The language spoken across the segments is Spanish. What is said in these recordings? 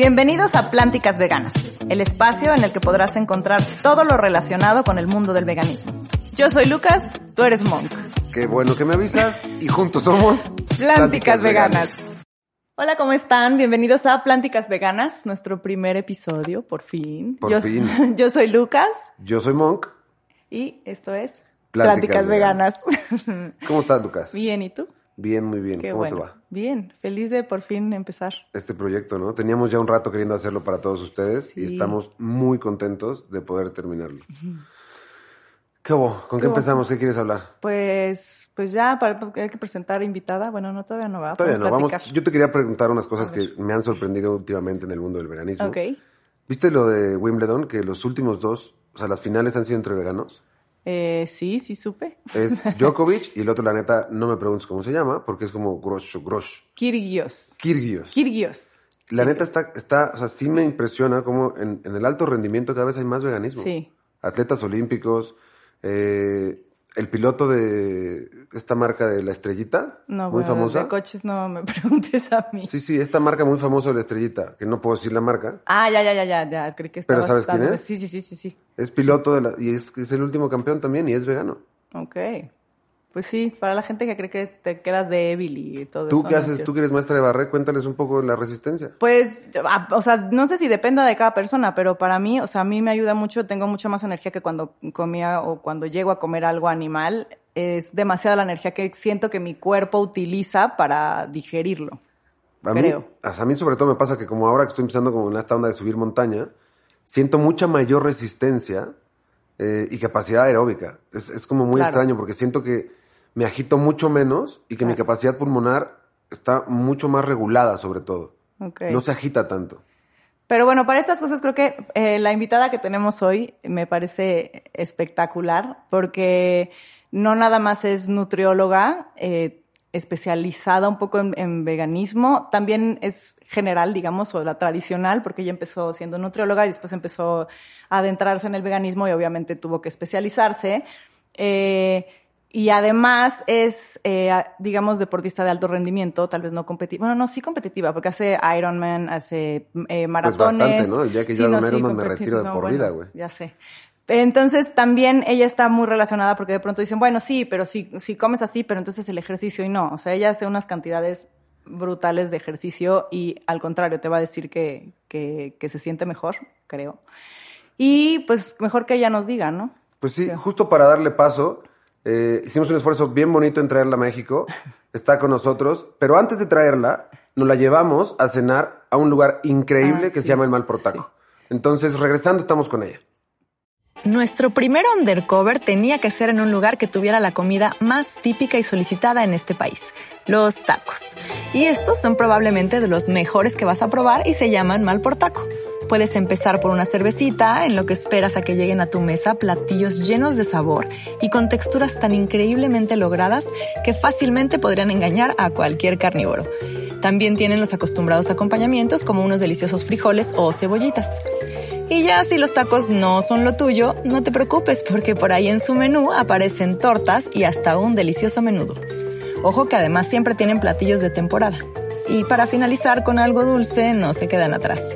Bienvenidos a Plánticas Veganas, el espacio en el que podrás encontrar todo lo relacionado con el mundo del veganismo. Yo soy Lucas, tú eres Monk. Qué bueno que me avisas y juntos somos Plánticas, Veganas. Hola, ¿cómo están? Bienvenidos a Plánticas Veganas, nuestro primer episodio, por fin. Por yo, fin. Yo soy Lucas Yo soy Monk. y esto es Plánticas Plánticas, Veganas. ¿Cómo estás, Lucas? Bien, ¿y tú? Bien, muy bien. Qué ¿Cómo bueno. te va? Bien, feliz de por fin empezar. Este proyecto, ¿no? Teníamos ya un rato queriendo hacerlo para todos ustedes y estamos muy contentos de poder terminarlo. ¿Qué hubo? ¿Con qué, empezamos? ¿Qué quieres hablar? Pues, pues ya, para, hay que presentar invitada. Bueno, no, todavía no va. Todavía no, vamos. Yo te quería preguntar unas cosas que me han sorprendido últimamente en el mundo del veganismo. Ok. ¿Viste lo de Wimbledon? Que los últimos dos, o sea, las finales han sido entre veganos. Eh, sí, sí supe. Es Djokovic y el otro, la neta, no me preguntes cómo se llama, porque es como Grosh, Grosh. Kirgios. Kirgios. Kirgios. La neta está, está, o sea, sí me impresiona cómo en, en el alto rendimiento cada vez hay más veganismo. Sí. Atletas olímpicos, eh, el piloto de esta marca de la estrellita, No, muy bueno, famosa. de coches no me preguntes a mí. Sí, sí, esta marca muy famosa de la estrellita, que no puedo decir la marca, Ah, ya, ya, ya, ya, ya. Creí que Pero ¿sabes quién es? Sí, sí, sí, sí, sí. es piloto de la, y es, es el último campeón también y es vegano. Ok. Pues sí, para la gente que cree que te quedas débil y todo ¿Tú eso. qué no es haces? Tú que eres maestra de barré, cuéntales un poco de la resistencia. Pues, ah, o sea, no sé si dependa de cada persona, pero para mí, o sea, a mí me ayuda mucho, tengo mucha más energía que cuando comía o cuando llego a comer algo animal. Es demasiada la energía que siento que mi cuerpo utiliza para digerirlo. A mí, Creo. sea, a mí sobre todo me pasa que como ahora que estoy empezando como en esta onda de subir montaña, siento mucha mayor resistencia eh, y capacidad aeróbica. Es, es como muy Claro. extraño porque siento que me agito mucho menos y que mi capacidad pulmonar está mucho más regulada sobre todo. No se agita tanto. Pero bueno, para estas cosas creo que eh, la invitada que tenemos hoy me parece espectacular porque no nada más es nutrióloga eh, especializada un poco en, en veganismo, también es general, digamos, o la tradicional, porque ella empezó siendo nutrióloga y después empezó a adentrarse en el veganismo y obviamente tuvo que especializarse. Eh, y además es, eh, digamos, deportista de alto rendimiento, tal vez no competitiva. Bueno, no, sí competitiva, porque hace Ironman, hace eh, maratones. Pues bastante, ¿no? El día que yo sí, Ironman me retiro de por bueno, vida, güey. Ya sé. Entonces también ella está muy relacionada porque de pronto dicen, bueno, sí, pero si, si comes así, pero entonces el ejercicio y no. O sea, ella hace unas cantidades brutales de ejercicio y al contrario te va a decir que, que, que se siente mejor, creo. Y pues mejor que ella nos diga, ¿no? Pues sí, justo para darle paso, eh, hicimos un esfuerzo bien bonito en traerla a México. Está con nosotros, pero antes de traerla, nos la llevamos a cenar a un lugar increíble Ah, que sí, se llama el Mal por Taco. Entonces, regresando, estamos con ella. Nuestro primer undercover tenía que ser en un lugar que tuviera la comida más típica y solicitada en este país, los tacos. Y estos son probablemente de los mejores que vas a probar y se llaman mal por taco. Puedes empezar por una cervecita en lo que esperas a que lleguen a tu mesa platillos llenos de sabor y con texturas tan increíblemente logradas que fácilmente podrían engañar a cualquier carnívoro. También tienen los acostumbrados acompañamientos como unos deliciosos frijoles o cebollitas. Y ya si los tacos no son lo tuyo, no te preocupes porque por ahí en su menú aparecen tortas y hasta un delicioso menudo. Ojo que además siempre tienen platillos de temporada. Y para finalizar con algo dulce, no se quedan atrás.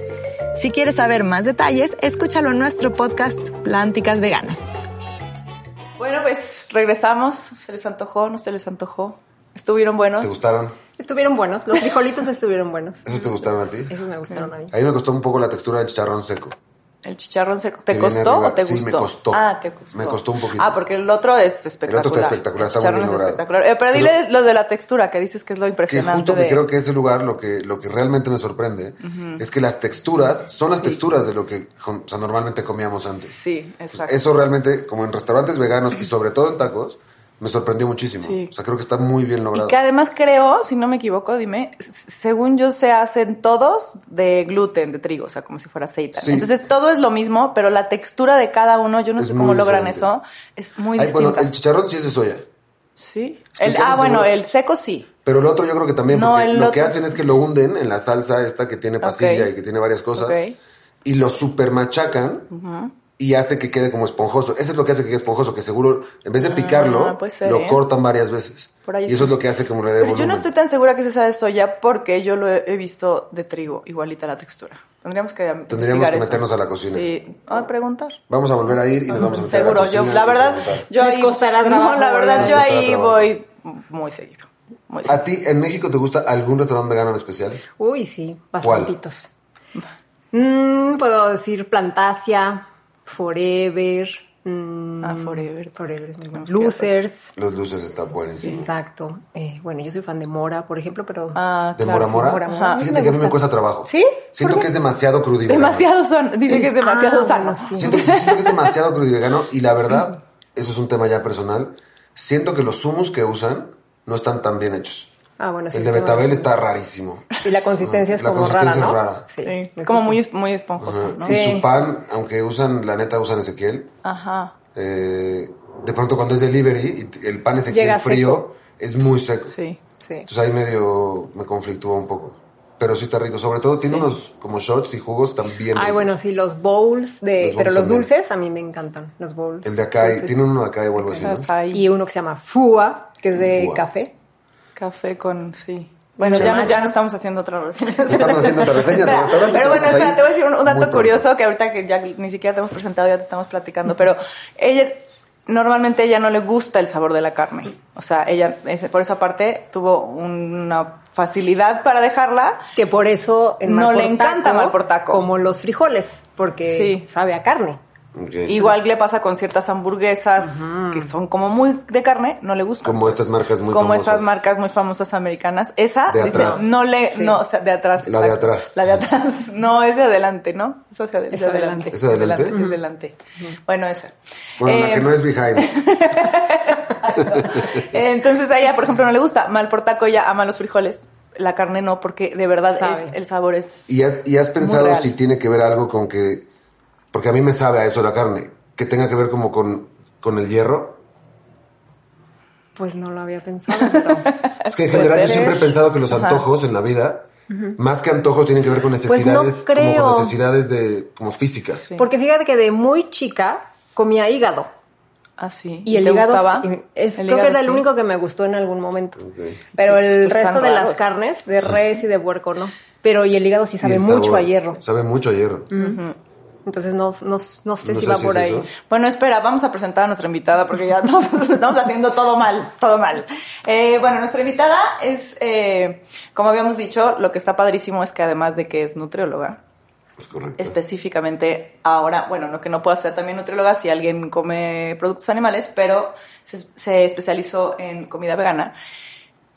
Si quieres saber más detalles, escúchalo en nuestro podcast Plánticas Veganas. Bueno, pues regresamos. ¿Se les antojó? ¿No se les antojó? ¿Estuvieron buenos? ¿Te gustaron? Estuvieron buenos, los frijolitos estuvieron buenos. ¿Esos te gustaron a ti? Esos me gustaron a mí. A mí me costó un poco la textura del chicharrón seco. El chicharrón seco. ¿Te Que costó o te Sí, gustó? me costó. Ah, te costó. Me costó un poquito. Ah, porque el otro es espectacular. El otro está espectacular, está muy bien es espectacular. Eh, pero Pero- dile lo de la textura, que dices que es lo Que impresionante justo de... que creo que ese lugar lo que, lo que realmente me sorprende es que las texturas son las texturas de lo que o sea, normalmente comíamos antes. Sí, exacto. Eso realmente, como en restaurantes veganos y sobre todo en tacos, me sorprendió muchísimo. Sí. O sea, creo que está muy bien logrado. Y que además creo, si no me equivoco, dime, según yo se hacen todos de gluten, de trigo, o sea, como si fuera aceite. Sí. Entonces todo es lo mismo, pero la textura de cada uno, yo no Es sé cómo logran diferente. eso, es muy Ay, distinta. bueno, el chicharrón sí es de soya. Sí. El, ah, bueno, seguro. el seco sí. Pero el otro yo creo que también, No, porque lo que hacen es que lo hunden en la salsa esta que tiene pasilla y que tiene varias cosas. Y lo super machacan y hace que quede como esponjoso. Eso es lo que hace que quede esponjoso, que seguro, en vez de picarlo, Ah, ser, lo ¿eh? cortan varias veces. Por ahí y eso sí. es lo que hace como le dé Pero yo no estoy tan segura que sea de soya porque yo lo he visto de trigo, igualita la textura. Tendríamos que investigar que eso. meternos a la cocina. Sí, a preguntar. Vamos a volver a ir y nos vamos a meter a Seguro, la yo, la verdad, yo Les ahí, costará no, trabajo la verdad, yo ahí voy muy seguido. muy seguido. ¿A ti en México te gusta algún restaurante vegano en especial? Uy, sí, bastantitos. Mm, puedo decir Plantasia, Forever. mm, Ah, Forever. Forever es muy bueno. Losers. Los luces están buenísimos. Exacto. Eh, bueno, yo soy fan de Mora, por ejemplo, pero... Ah, ¿De claro, Mora Mora? Fíjate Me que a mí me cuesta trabajo. ¿Sí? Siento ¿Por que es demasiado crudivegano. Demasiado sano, dice que es demasiado Ah, sano. bueno, sí. Siento, que- siento que es demasiado crudivegano y la verdad, eso es un tema ya personal. Siento que los hummus que usan no están tan bien hechos. Ah, bueno, sí. El de betabel bueno. está rarísimo. Y la consistencia es La como consistencia rara, es ¿no? rara. Sí, Sí, eso como sí. muy, muy esponjoso, Ajá. ¿no? Sí. Y su pan, aunque usan, la neta usan Ezequiel, Ajá. eh, de pronto cuando es delivery y el pan Ezequiel Llega frío seco. es muy seco. Sí. Sí. Entonces ahí medio me conflictúa un poco. Pero sí está rico. Sobre todo tiene unos como shots y jugos también. Ay, ricos. bueno, sí, los bowls de... Los pero bowls los también. dulces a mí me encantan, los bowls. El de acá, tiene uno de acá o algo así, ¿no? Y uno que se llama Fua, que es de Fua. café. Café con, sí. Bueno, ya no, ya no estamos haciendo otra reseña. No estamos haciendo otra reseña de restaurante, Pero bueno, espera, te voy a decir un, dato pronto. curioso que ahorita que ya ni siquiera te hemos presentado, ya te estamos platicando, pero ella, normalmente ella no le gusta el sabor de la carne. O sea, ella, ese- por esa parte, tuvo una facilidad para dejarla. Que por eso en No le encanta taco, mal por taco. Como los frijoles, porque Sí. sabe a carne. Igual le pasa con ciertas hamburguesas que son como muy de carne, no le gusta. Como estas marcas muy como famosas. esas marcas muy famosas americanas. Esa, De dice, atrás. no le, Sí. no, o sea, de atrás. La de atrás. La de atrás. No, es de adelante, ¿no? Es hacia Es de adelante. ¿Es adelante? Es delante. Bueno, esa. Bueno, la Eh, que no es behind. Entonces a ella, por ejemplo, no le gusta. Mal por taco, ella ama los frijoles. La carne no, porque de verdad Sabe. es, el sabor es... ¿Y has, y has pensado si tiene que ver algo con que... Porque a mí me sabe a eso la carne. Que tenga que ver como con, con el hierro. Pues no lo había pensado, pero... Es que en general yo siempre ¿eh? he pensado que los Ajá. antojos en la vida, más que antojos, tienen que ver con Pues no necesidades, como creo. con necesidades de, como físicas. Sí. Porque fíjate que de muy chica comía hígado. Así. Y el ¿Te hígado, gustaba? sí, es- El creo que era el sí. único que me gustó en algún momento. Ok. Pero el Pues resto de las carnes, de res y de puerco, no. Pero y el hígado sí Y sabe el mucho sabor. a hierro. Sabe mucho a hierro. Entonces no, no, no sé No si sé va si por es ahí. eso. Bueno, espera, vamos a presentar a nuestra invitada porque ya nos estamos haciendo todo mal, todo mal. Eh, bueno, nuestra invitada es, eh, como habíamos dicho, lo que está padrísimo es que además de que es nutrióloga, Es correcto. específicamente ahora, bueno, no que no pueda ser también nutrióloga si alguien come productos animales, pero se, se especializó en comida vegana,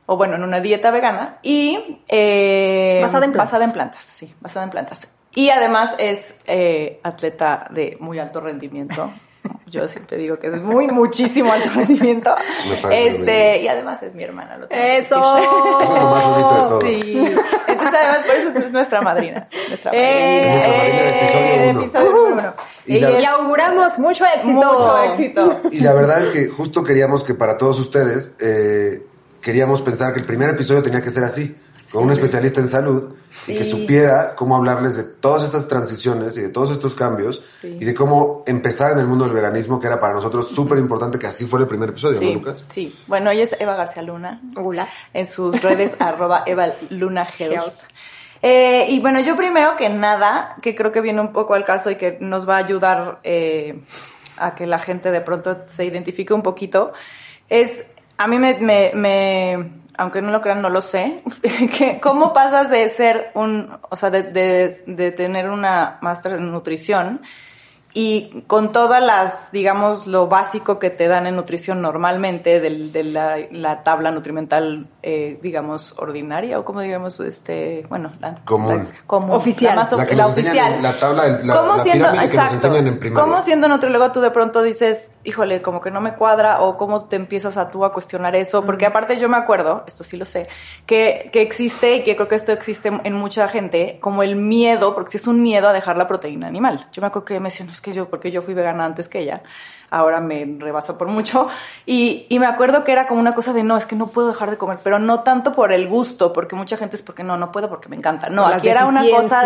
o bueno, en una dieta vegana, y... eh, Basada en plantas. Basada en plantas, sí, basada en plantas. Y además es eh, atleta de muy alto rendimiento. Yo siempre digo que es muy, muchísimo alto rendimiento. Me parece lo Este, y además es mi hermana. lo ¡Eso! decir. Es lo más bonito de todo. Sí. Entonces, además, por eso es nuestra madrina. Nuestra ¡Eh! Madrina de episodio uno. episodio número uno. Y la- Y es auguramos mucho éxito. Mucho éxito. Y la verdad es que justo queríamos que para todos ustedes, eh, queríamos pensar que el primer episodio tenía que ser así, con un especialista en salud y que supiera cómo hablarles de todas estas transiciones y de todos estos cambios Sí. y de cómo empezar en el mundo del veganismo, que era para nosotros súper importante que así fuera el primer episodio, ¿no, Sí, Lucas? sí. Bueno, ella es Eva García Luna. Hola. En sus redes, arroba Eva Luna Health. Health. Eh, y bueno, yo primero que nada, que creo que viene un poco al caso y que nos va a ayudar eh, a que la gente de pronto se identifique un poquito, es, a mí me, me, me- aunque no lo crean, no lo sé, cómo pasas de ser un, o sea, de, de, de tener una máster en nutrición y con todas las, digamos, lo básico que te dan en nutrición normalmente, del- de la, la tabla nutrimental, eh, digamos, ordinaria, o como digamos, este, bueno, la Común. la- común, Oficial. la, más of- La que la nos enseñan oficial. en la tabla, el- la- ¿Cómo la siendo, nos exacto, enseñan en primaria. ¿Cómo siendo nutriólogo tú de pronto dices, híjole, como que no me cuadra, o cómo te empiezas a tú a cuestionar eso? Porque aparte yo me acuerdo, esto sí lo sé, que, que existe, y que creo que esto existe en mucha gente, como el miedo, porque si es un miedo a dejar la proteína animal. Yo me acuerdo que me decían, es que yo, porque yo fui vegana antes que ella, ahora me rebasa por mucho. Y, y me acuerdo que era como una cosa de, no, es que no puedo dejar de comer, pero no tanto por el gusto, porque mucha gente es porque no, no puedo porque me encanta. No, aquí era una cosa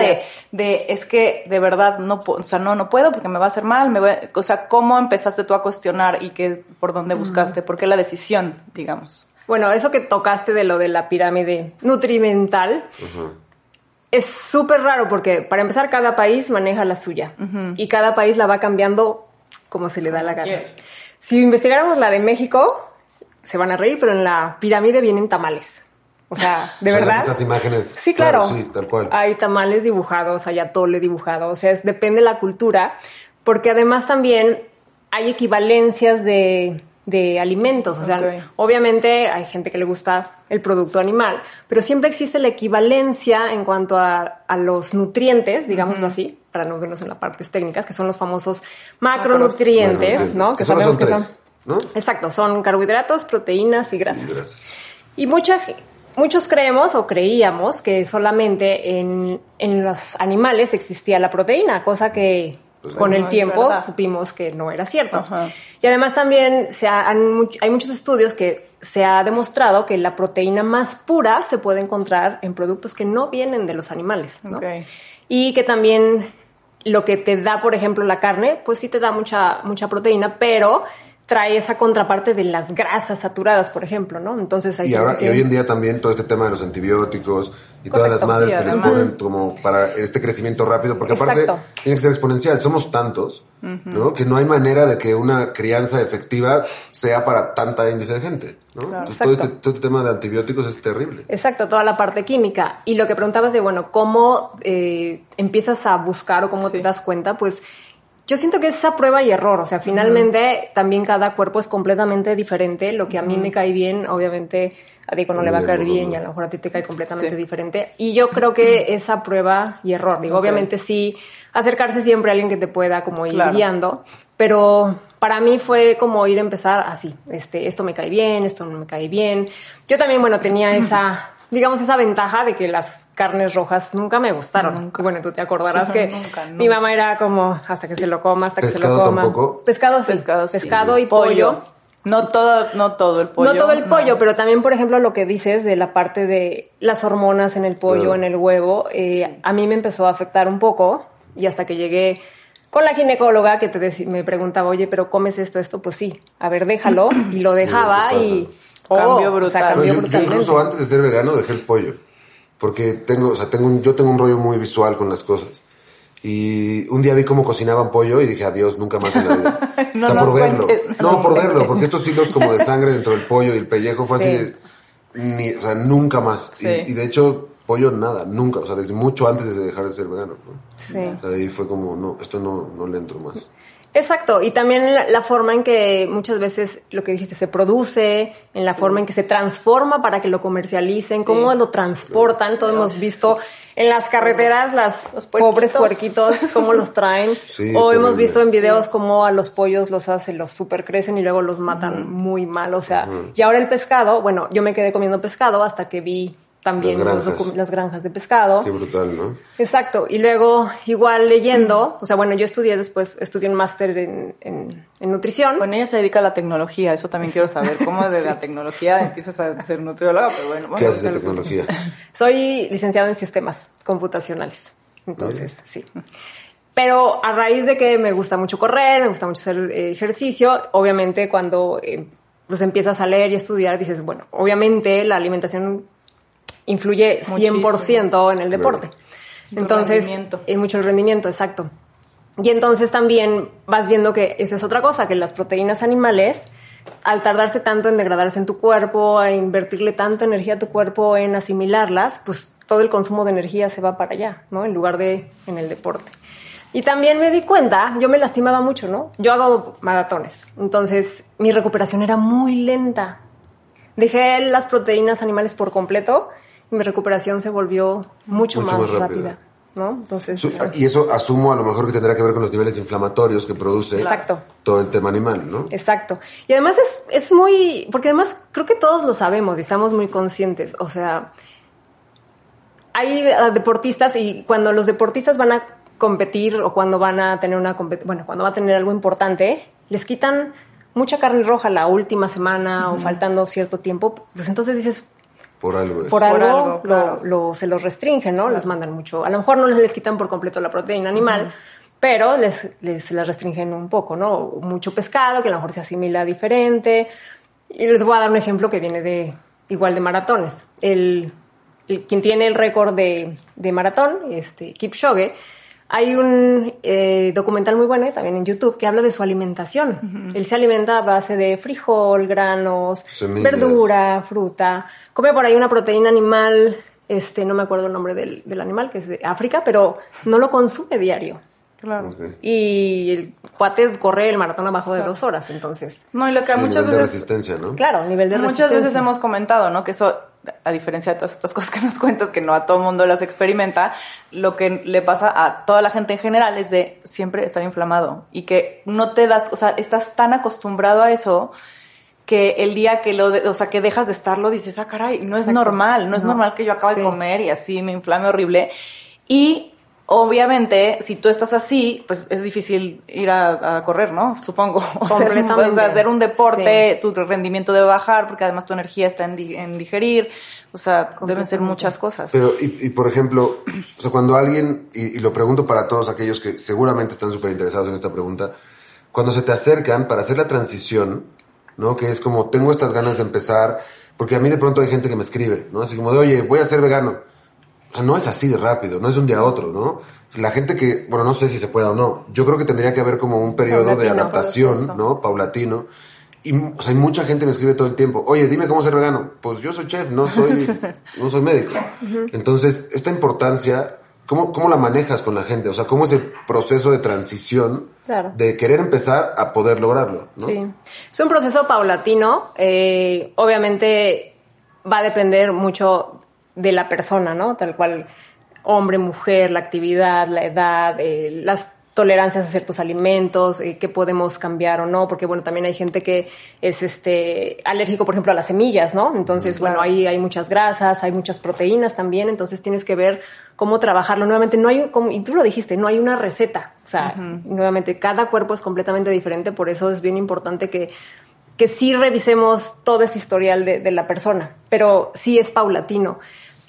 de, es que de verdad no puedo, o sea, no, no puedo porque me va a hacer mal, me voy a- o sea, ¿cómo empezaste tú a cuestionar y qué, por dónde buscaste? ¿Por qué la decisión, digamos? Bueno, eso que tocaste de lo de la pirámide nutrimental es súper raro porque para empezar cada país maneja la suya y cada país la va cambiando como se le da la gana. Si investigáramos la de México, se van a reír, pero en la pirámide vienen tamales. O sea, de O sea, verdad. Estas imágenes. Sí, claro. Sí, tal cual. Hay tamales dibujados, hay atole dibujado, o sea, es- depende de la cultura, porque además también hay equivalencias de, de alimentos, o sea, obviamente hay gente que le gusta el producto animal, pero siempre existe la equivalencia en cuanto a, a los nutrientes, digámoslo así, para no vernos en las partes técnicas, que son los famosos macronutrientes. ¿no? Que sabemos son que ¿no? Exacto, son carbohidratos, proteínas y grasas. Y mucha, muchos creemos o creíamos que solamente en, en los animales existía la proteína, cosa que Pues con no, el tiempo supimos que no era cierto. Ajá. Y además también se ha- hay muchos estudios que se ha demostrado que la proteína más pura se puede encontrar en productos que no vienen de los animales. ¿no? Y que también lo que te da, por ejemplo, la carne, pues sí te da mucha, mucha proteína, pero trae esa contraparte de las grasas saturadas, por ejemplo, ¿no? Entonces hay Y, ahora, hoy en día también todo este tema de los antibióticos y todas las madres sí, que les ponen como para este crecimiento rápido, porque aparte Exacto. tiene que ser exponencial. Somos tantos, ¿no? Que no hay manera de que una crianza efectiva sea para tanta índice de gente, ¿no? Entonces, todo, este, todo este tema de antibióticos es terrible. Exacto, toda la parte química. Y lo que preguntabas de, bueno, ¿cómo eh, empiezas a buscar o cómo Sí. te das cuenta? Pues yo siento que es esa prueba y error. O sea, finalmente también cada cuerpo es completamente diferente. Lo que a mí me cae bien, obviamente a Diego no le va a caer Bien, y a lo mejor a ti te cae completamente Sí. diferente. Y yo creo que esa prueba y error. Digo, Ok. obviamente sí, acercarse siempre a alguien que te pueda como ir Claro. guiando. Pero para mí fue como ir a empezar así, este, esto me cae bien, esto no me cae bien. Yo también, bueno, tenía esa, digamos, esa ventaja de que las carnes rojas nunca me gustaron. Nunca. Bueno, tú te acordarás Sí, que nunca, mi nunca. mamá era como hasta que se lo coma, hasta que se ¿Pescado lo coma. tampoco? Pescado sí. Pescado, sí. Pescado y pollo. No todo, no todo el pollo. no todo el pollo, no. pero también, por ejemplo, lo que dices de la parte de las hormonas en el pollo, Claro. en el huevo, eh, a mí me empezó a afectar un poco y hasta que llegué con la ginecóloga que te me preguntaba, oye, pero comes esto, esto, pues sí, a ver, déjalo y lo dejaba ¿qué y pasa? Cambió o sea, brutal. No, cambió yo, yo brutalmente. incluso antes de ser vegano dejé el pollo. Porque tengo, o sea, tengo un, yo tengo un rollo muy visual con las cosas. Y un día vi cómo cocinaban pollo y dije, adiós, nunca más en la vida. No por verlo. cuentes. No, por verlo, porque estos hilos como de sangre dentro del pollo y el pellejo fue así Sí. de, ni, o sea, nunca más. Sí. Y, y de hecho, pollo nada, nunca. O sea, desde mucho antes de dejar de ser vegano. ¿no? Sí. O sea, ahí fue como, no, esto no, no le entro más. Exacto, y también la, la forma en que muchas veces lo que dijiste se produce, en la forma en que se transforma para que lo comercialicen, cómo lo transportan, todos hemos visto en las carreteras las Los pobres puerquitos. cómo los traen, Sí, o hemos visto en videos cómo a los pollos los hacen, los super crecen y luego los matan muy mal, o sea, y ahora el pescado, bueno, yo me quedé comiendo pescado hasta que vi también Las granjas. las granjas de pescado. Qué brutal, ¿no? Exacto, y luego igual leyendo, o sea, bueno, yo estudié después, estudié un máster en, en, en nutrición. Bueno, ella se dedica a la tecnología, eso también quiero saber. ¿Cómo de la tecnología empiezas a ser nutrióloga? Pero bueno, ¿Qué bueno, haces de tecnología? Soy licenciado en sistemas computacionales, entonces sí. Pero a raíz de que me gusta mucho correr, me gusta mucho hacer eh, ejercicio, obviamente cuando eh, pues empiezas a leer y estudiar, dices, bueno, obviamente la alimentación influye 100% en el deporte. Tu Entonces, rendimiento. en mucho el rendimiento, exacto. Y entonces también vas viendo que esa es otra cosa, que las proteínas animales, al tardarse tanto en degradarse en tu cuerpo, a invertirle tanta energía a tu cuerpo en asimilarlas, pues todo el consumo de energía se va para allá, ¿no? En lugar de en el deporte. Y también me di cuenta, yo me lastimaba mucho, ¿no? Yo hago maratones, entonces mi recuperación era muy lenta. Dejé las proteínas animales por completo mi recuperación se volvió mucho, Mucho más, más rápida. rápida, ¿no? Entonces, Su- Y eso asumo a lo mejor que tendrá que ver con los niveles inflamatorios que produce Exacto. todo el tema animal, ¿no? Exacto. Y además es, es muy, porque además creo que todos lo sabemos y estamos muy conscientes. O sea, hay eh, deportistas y cuando los deportistas van a competir o cuando van a tener una bueno, cuando va a tener algo importante, les quitan mucha carne roja la última semana o faltando cierto tiempo, pues entonces dices, Por algo. es. por algo, algo, lo- claro. lo- se los restringen, ¿no? Les mandan mucho. A lo mejor no les, les quitan por completo la proteína animal, pero les, les las restringen un poco, ¿no? Mucho pescado que a lo mejor se asimila diferente. Y les voy a dar un ejemplo que viene de igual de maratones. El, el- quien tiene el récord de, de maratón, este Kipchoge, hay un eh, documental muy bueno también en YouTube que habla de su alimentación. Él se alimenta a base de frijol, granos, Semillas. verdura, fruta. Come por ahí una proteína animal, este, no me acuerdo el nombre del, del animal, que es de África, pero no lo consume diario. Claro. Y el cuate corre el maratón abajo de dos horas, entonces. No, y lo que El muchas nivel de veces resistencia, ¿no? Claro, nivel de Muchas resistencia. veces hemos comentado, ¿no? Que eso, a diferencia de todas estas cosas que nos cuentas, que no a todo mundo las experimenta, lo que le pasa a toda la gente en general es de siempre estar inflamado y que no te das, o sea, estás tan acostumbrado a eso que el día que lo, de- o sea, que dejas de estarlo dices, ah, caray, no es normal, no es No. normal que yo acabe Sí. de comer y así me inflame horrible. Y obviamente, si tú estás así, pues es difícil ir a, a correr, ¿no? Supongo. O sea, es- Completamente. o sea, hacer un deporte, tu rendimiento debe bajar porque además tu energía está en, di- en digerir. O sea, deben ser muchas cosas. Pero, y, y, por ejemplo, o sea, cuando alguien, y, y lo pregunto para todos aquellos que seguramente están súper interesados en esta pregunta, cuando se te acercan para hacer la transición, ¿no? Que es como, tengo estas ganas de empezar, porque a mí de pronto hay gente que me escribe, ¿no? Así como de, oye, voy a ser vegano. O sea, no es así de rápido, no es de un día a otro, ¿no? La gente que, bueno, no sé si se pueda o no, yo creo que tendría que haber como un periodo de adaptación. ¿no? Paulatino. Y, o sea, hay mucha gente me escribe todo el tiempo, oye, dime cómo ser vegano. Pues yo soy chef, no soy, no soy médico. Entonces, esta importancia, ¿cómo, ¿cómo la manejas con la gente? O sea, ¿cómo es el proceso de transición Claro. de querer empezar a poder lograrlo, ¿no? Sí. Es un proceso paulatino. eh, obviamente va a depender mucho de la persona, ¿no? Tal cual, hombre, mujer, la actividad, la edad, eh, las tolerancias a ciertos alimentos, eh, qué podemos cambiar o no, porque bueno, también hay gente que es este alérgico, por ejemplo, a las semillas, ¿no? Entonces, bueno, ahí hay muchas grasas, hay muchas proteínas también, entonces tienes que ver cómo trabajarlo. Nuevamente, no hay, como- y tú lo dijiste, no hay una receta. O sea, nuevamente, cada cuerpo es completamente diferente, por eso es bien importante que, que sí revisemos todo ese historial de, de la persona, pero sí es paulatino.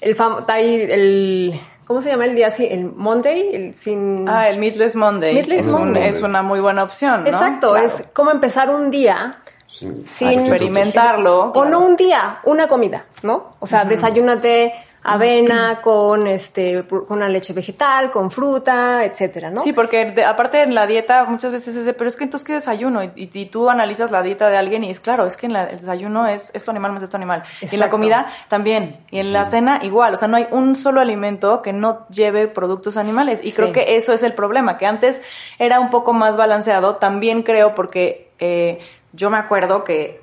El, fam- está ahí el, ¿cómo se llama el día así? El Monday, el sin... Ah, el Meatless Monday. Meatless es, un- Monday. es una muy buena opción, ¿no? Exacto, Claro. es como empezar un día Sin, sin experimentarlo. O no un día, una comida, ¿no? O sea, desayúnate avena con este con una leche vegetal, con fruta, etcétera, ¿no? Sí, porque de- aparte en la dieta muchas veces es de, pero es que entonces qué desayuno y, y- y tú analizas la dieta de alguien y es claro, es que en la- el desayuno es esto animal más esto animal. Y en la comida también. Y en la cena igual. O sea, no hay un solo alimento que no lleve productos animales. Y creo que eso es el problema, que antes era un poco más balanceado. También creo porque eh, yo me acuerdo que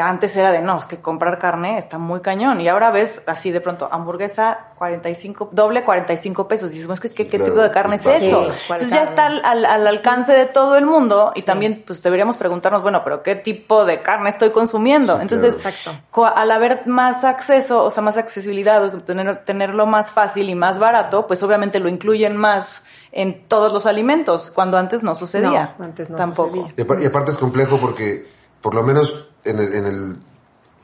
antes era de no, es que comprar carne está muy cañón. Y ahora ves así de pronto, hamburguesa 45, doble 45 pesos. Y dices, que ¿qué, qué Claro, tipo de carne es sí, eso? ¿cuál Entonces ya está al, al- al alcance de todo el mundo y también pues deberíamos preguntarnos, bueno, pero ¿qué tipo de carne estoy consumiendo? Sí, Entonces, claro. Al haber más acceso, o sea, más accesibilidad, o sea, tener, tenerlo más fácil y más barato, pues obviamente lo incluyen más en todos los alimentos, cuando antes no sucedía. No, antes no Tampoco. sucedía. Y aparte es complejo porque, por lo menos en el, en el,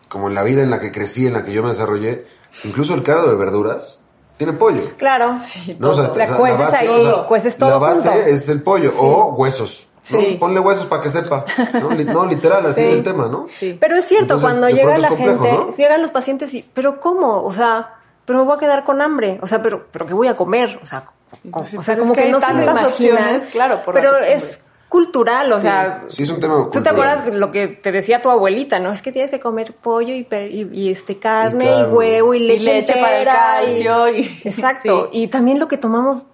como en la vida en la que crecí, en la que yo me desarrollé, incluso el caldo de verduras tiene pollo. Claro. ¿no? O sea, La cueces ahí, cueces todo La base junto. es el pollo o huesos. ¿no? Sí. Ponle huesos para que sepa. ¿no? Li- no, literal, así Sí. es el tema, ¿no? Sí. Pero es cierto, Entonces, cuando llega la complejo, gente, ¿no? llegan los pacientes y, pero ¿cómo? O sea, pero me voy a quedar con hambre. O sea, pero, pero ¿qué voy a comer? O sea, Sí, o sea pero como es que que, hay no se lo tantas opciones, claro, por la Pero es cultural, o sea, Sí, es un tema ¿Tú te acuerdas lo que te decía tu abuelita, no? Es que tienes que comer pollo y, per- y, y, este carne y, carne. huevo y Y leche, leche para el calcio y- Exacto. sí. Y también lo que tomamos,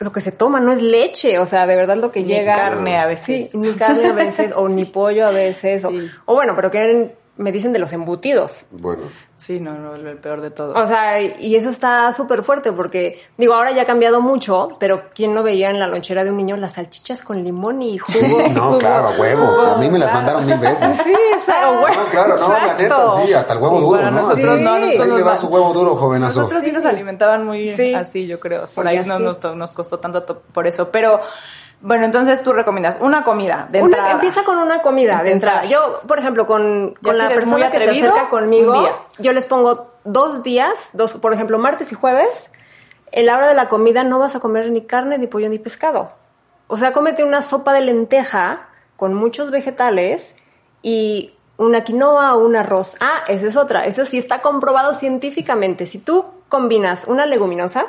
lo que se toma no es leche, o sea, de verdad lo que Ni llega. carne a veces. Sí, ni carne a veces, o ni pollo a veces, o, bueno, pero que en- me dicen de los embutidos. Bueno. Sí, no, no, el peor de todos. O sea, y eso está súper fuerte porque, digo, ahora ya ha cambiado mucho, pero ¿quién no veía en la lonchera de un niño las salchichas con limón y jugo? Sí, no, jugo- claro, a huevo. A mí me las claro. mandaron mil veces. Sí, o sea, No, huevo. claro, no, la neta, exacto. sí, hasta el huevo Sí, duro, para ¿no? nosotros Así, no, Ahí nosotros le nos va va- su huevo duro, jovenazo. Nosotros sí nos alimentaban muy Sí. así, yo creo. Por Sí, ahí no nos, nos costó tanto to- por eso. Pero, bueno, entonces tú recomiendas una comida de Una- entrada. empieza con una comida de De entrada. entrada. Yo, por ejemplo, con, con la persona que se acerca conmigo, un día. yo les pongo dos días, dos, por ejemplo, martes y jueves. En la hora de la comida no vas a comer ni carne, ni pollo, ni pescado. O sea, cómete una sopa de lenteja con muchos vegetales y una quinoa o un arroz. Ah, esa es otra. Eso sí está comprobado científicamente. Si tú combinas una leguminosa,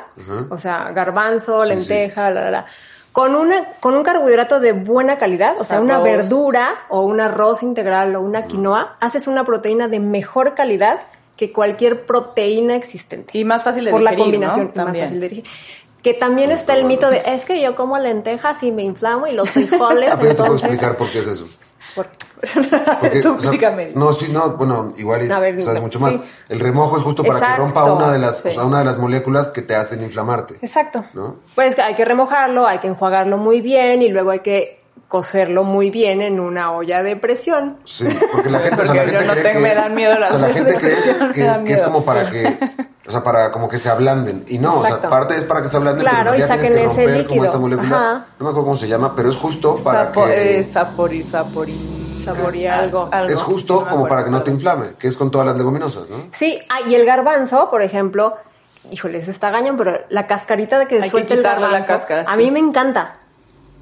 o sea, garbanzo, Sí, lenteja, la, la, la, con una, con un carbohidrato de buena calidad, o sea, una verdura o un arroz integral o una quinoa, haces una proteína de mejor calidad que cualquier proteína existente. Y más fácil de por la combinación ¿no? y más También. fácil de digerir. Que también está el mito de, es que yo como lentejas y me inflamo y los frijoles, pero yo te puedo entonces... explicar por qué es eso. ¿Por- Porque, Tú o sea, no, sí, no, bueno, igual ver, sabes mucho más. sí. El remojo es justo para que rompa una de las, sí. o sea, una de las moléculas que te hacen inflamarte. Exacto. ¿No? Pues hay que remojarlo, hay que enjuagarlo muy bien y luego hay que cocerlo muy bien en una olla de presión. Sí, porque la gente, o sea, Porque la yo gente no cree tengo- que me es- dan miedo las o sea, la gente cree que, es, que es como para que, o sea, para como que se ablanden. Y no, o sea, parte es para que se ablanden, Claro, pero y saquen que ese líquido. esta molécula, Ajá. no me acuerdo cómo se llama, pero es justo para Sapo- que... eh, sapori, sapori. Saborí algo. es justo Sí, como acuerdo, para que no te inflame, que es con todas las leguminosas, ¿no? Sí, ah, y el garbanzo, por ejemplo, híjole, eso está gañón, pero la cascarita de que que suelta el quitarle la garbanzo, cáscara, a mí me encanta,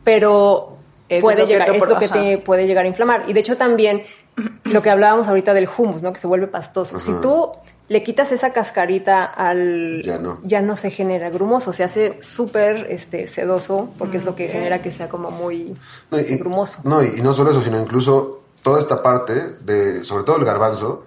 pero Eso puede es lo que llegar, te es lo que te puede llegar a inflamar. Y de hecho también lo que hablábamos ahorita del hummus, ¿no? Que se vuelve pastoso. Si tú le quitas esa cascarita al... Ya no. ya no se genera grumoso, se hace súper este, sedoso porque es lo que genera que sea como muy No, y, grumoso. No, y, y no solo eso, sino incluso toda esta parte de, sobre todo el garbanzo,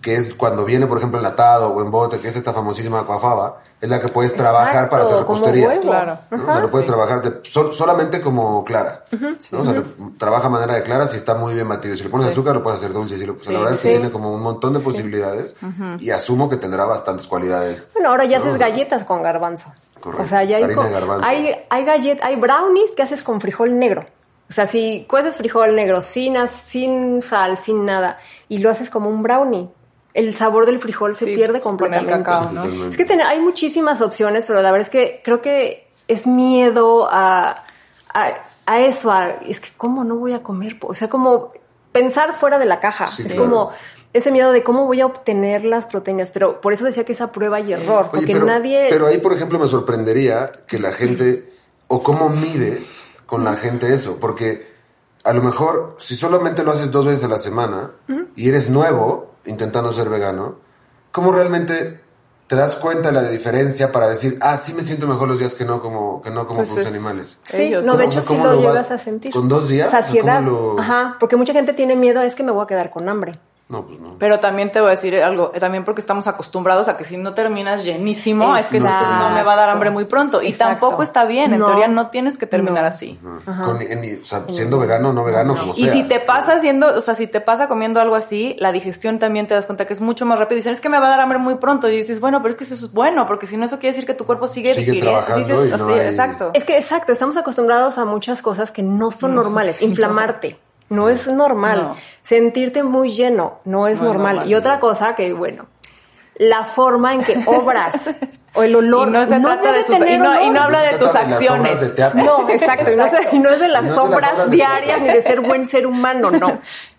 que es cuando viene, por ejemplo, enlatado o en bote, que es esta famosísima aquafaba, es la que puedes trabajar para hacer repostería. Claro. ¿no? Ajá. O sea, lo puedes trabajar de- sol- solamente como clara. ¿no? O sea, lo- trabaja a manera de clara si está muy bien batido. Si le pones azúcar, lo puedes hacer dulce. Si lo- o sea, la verdad es que tiene como un montón de posibilidades y asumo que tendrá bastantes cualidades. Bueno, ahora ya ¿no? haces galletas con garbanzo. Correcto. O sea, ya hay, Harina co- de garbanzo. hay, hay gallet, hay brownies que haces con frijol negro. O sea, si cueces frijol negro sin, sin sal, sin nada, y lo haces como un brownie, el sabor del frijol se Sí, pierde se pone el completamente. cacao. Es que ten- hay muchísimas opciones, pero la verdad es que creo que es miedo a, a, a eso, a, es que cómo no voy a comer, o sea, como pensar fuera de la caja. Sí, es claro. como ese miedo de cómo voy a obtener las proteínas, pero por eso decía que esa prueba y error, Oye, porque pero, nadie... pero ahí, por ejemplo, me sorprendería que la gente, o cómo mides con la gente eso, porque a lo mejor, si solamente lo haces dos veces a la semana y eres nuevo intentando ser vegano, ¿cómo realmente te das cuenta de la diferencia para decir, ah, sí me siento mejor los días que no como, que no como Pues productos animales? Sí, ellos, no, ¿no? de O sea, hecho sí ¿cómo lo lo llegas a sentir. con dos días? O sea, Saciedad. ¿cómo lo- Ajá, porque mucha gente tiene miedo, es que me voy a quedar con hambre. No, pues no. Pero también te voy a decir algo, eh, también porque estamos acostumbrados a que si no terminas llenísimo, es que no, me va a dar hambre muy pronto. Y Exacto. tampoco está bien, en No. teoría no tienes que terminar No. así. Ajá. Con- en- o sea, siendo vegano o no vegano, como Y sea. si te pasa haciendo, o sea, si te pasa comiendo algo así, la digestión también te das cuenta que es mucho más rápido. Y dicen, es que me va a dar hambre muy pronto. Y dices, bueno, pero es que eso es bueno, porque si no, eso quiere decir que tu cuerpo sigue, Sigue digiriendo, trabajando sigue- y no sí, hay- exacto. Es que exacto, estamos acostumbrados a muchas cosas que no son normales. sí, Inflamarte. No es normal. No. Sentirte muy lleno no es No es normal. normal. Y otra cosa que, bueno, la forma en que obras o el olor. Y no se trata debe de sus- tener y no- y no habla de tus acciones. de. No, exacto. Y no, se- y no es de las Y no es de las obras diarias ni de ser buen ser humano, no.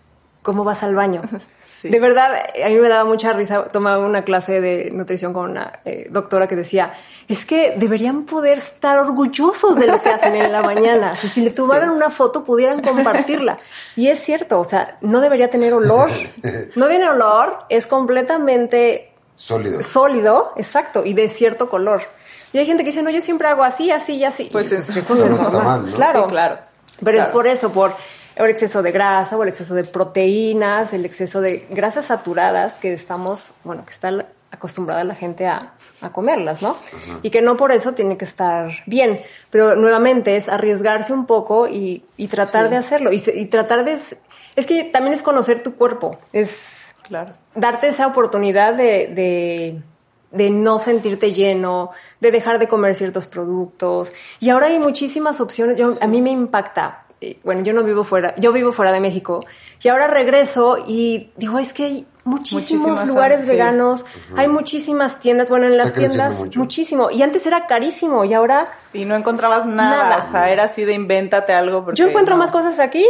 ¿Cómo vas al baño? Sí. De verdad, a mí me daba mucha risa. Tomaba una clase de nutrición con una eh, doctora que decía, es que deberían poder estar orgullosos de lo que hacen en la mañana. Si, si le tomaran una foto, pudieran compartirla. Y es cierto, o sea, no debería tener olor. No tiene olor, es completamente Sólido. sólido, exacto, y de cierto color. Y hay gente que dice, no, yo siempre hago así, así y así. Pues Y, es- eso no no está mal, ¿no? Claro, Sí, claro. Pero es por eso, por el exceso de grasa o el exceso de proteínas, el exceso de grasas saturadas que estamos, bueno, que está acostumbrada la gente a, a comerlas, ¿no? Y que no por eso tiene que estar bien. Pero nuevamente es arriesgarse un poco y, y tratar Sí. de hacerlo. Y, tratar de... Es que también es conocer tu cuerpo. Es Claro. darte esa oportunidad de, de, de no sentirte lleno, de dejar de comer ciertos productos. Y ahora hay muchísimas opciones. Yo, A mí me impacta. Eh, Bueno, yo no vivo fuera, yo vivo fuera de México. Y ahora regreso y digo, es que hay muchísimos Muchísimas, lugares sí. veganos, hay muchísimas tiendas, bueno, en las tiendas mucho. muchísimo. Y antes era carísimo y ahora Y no encontrabas nada, Nada. o sea, era así de invéntate algo. porque yo encuentro no. más cosas aquí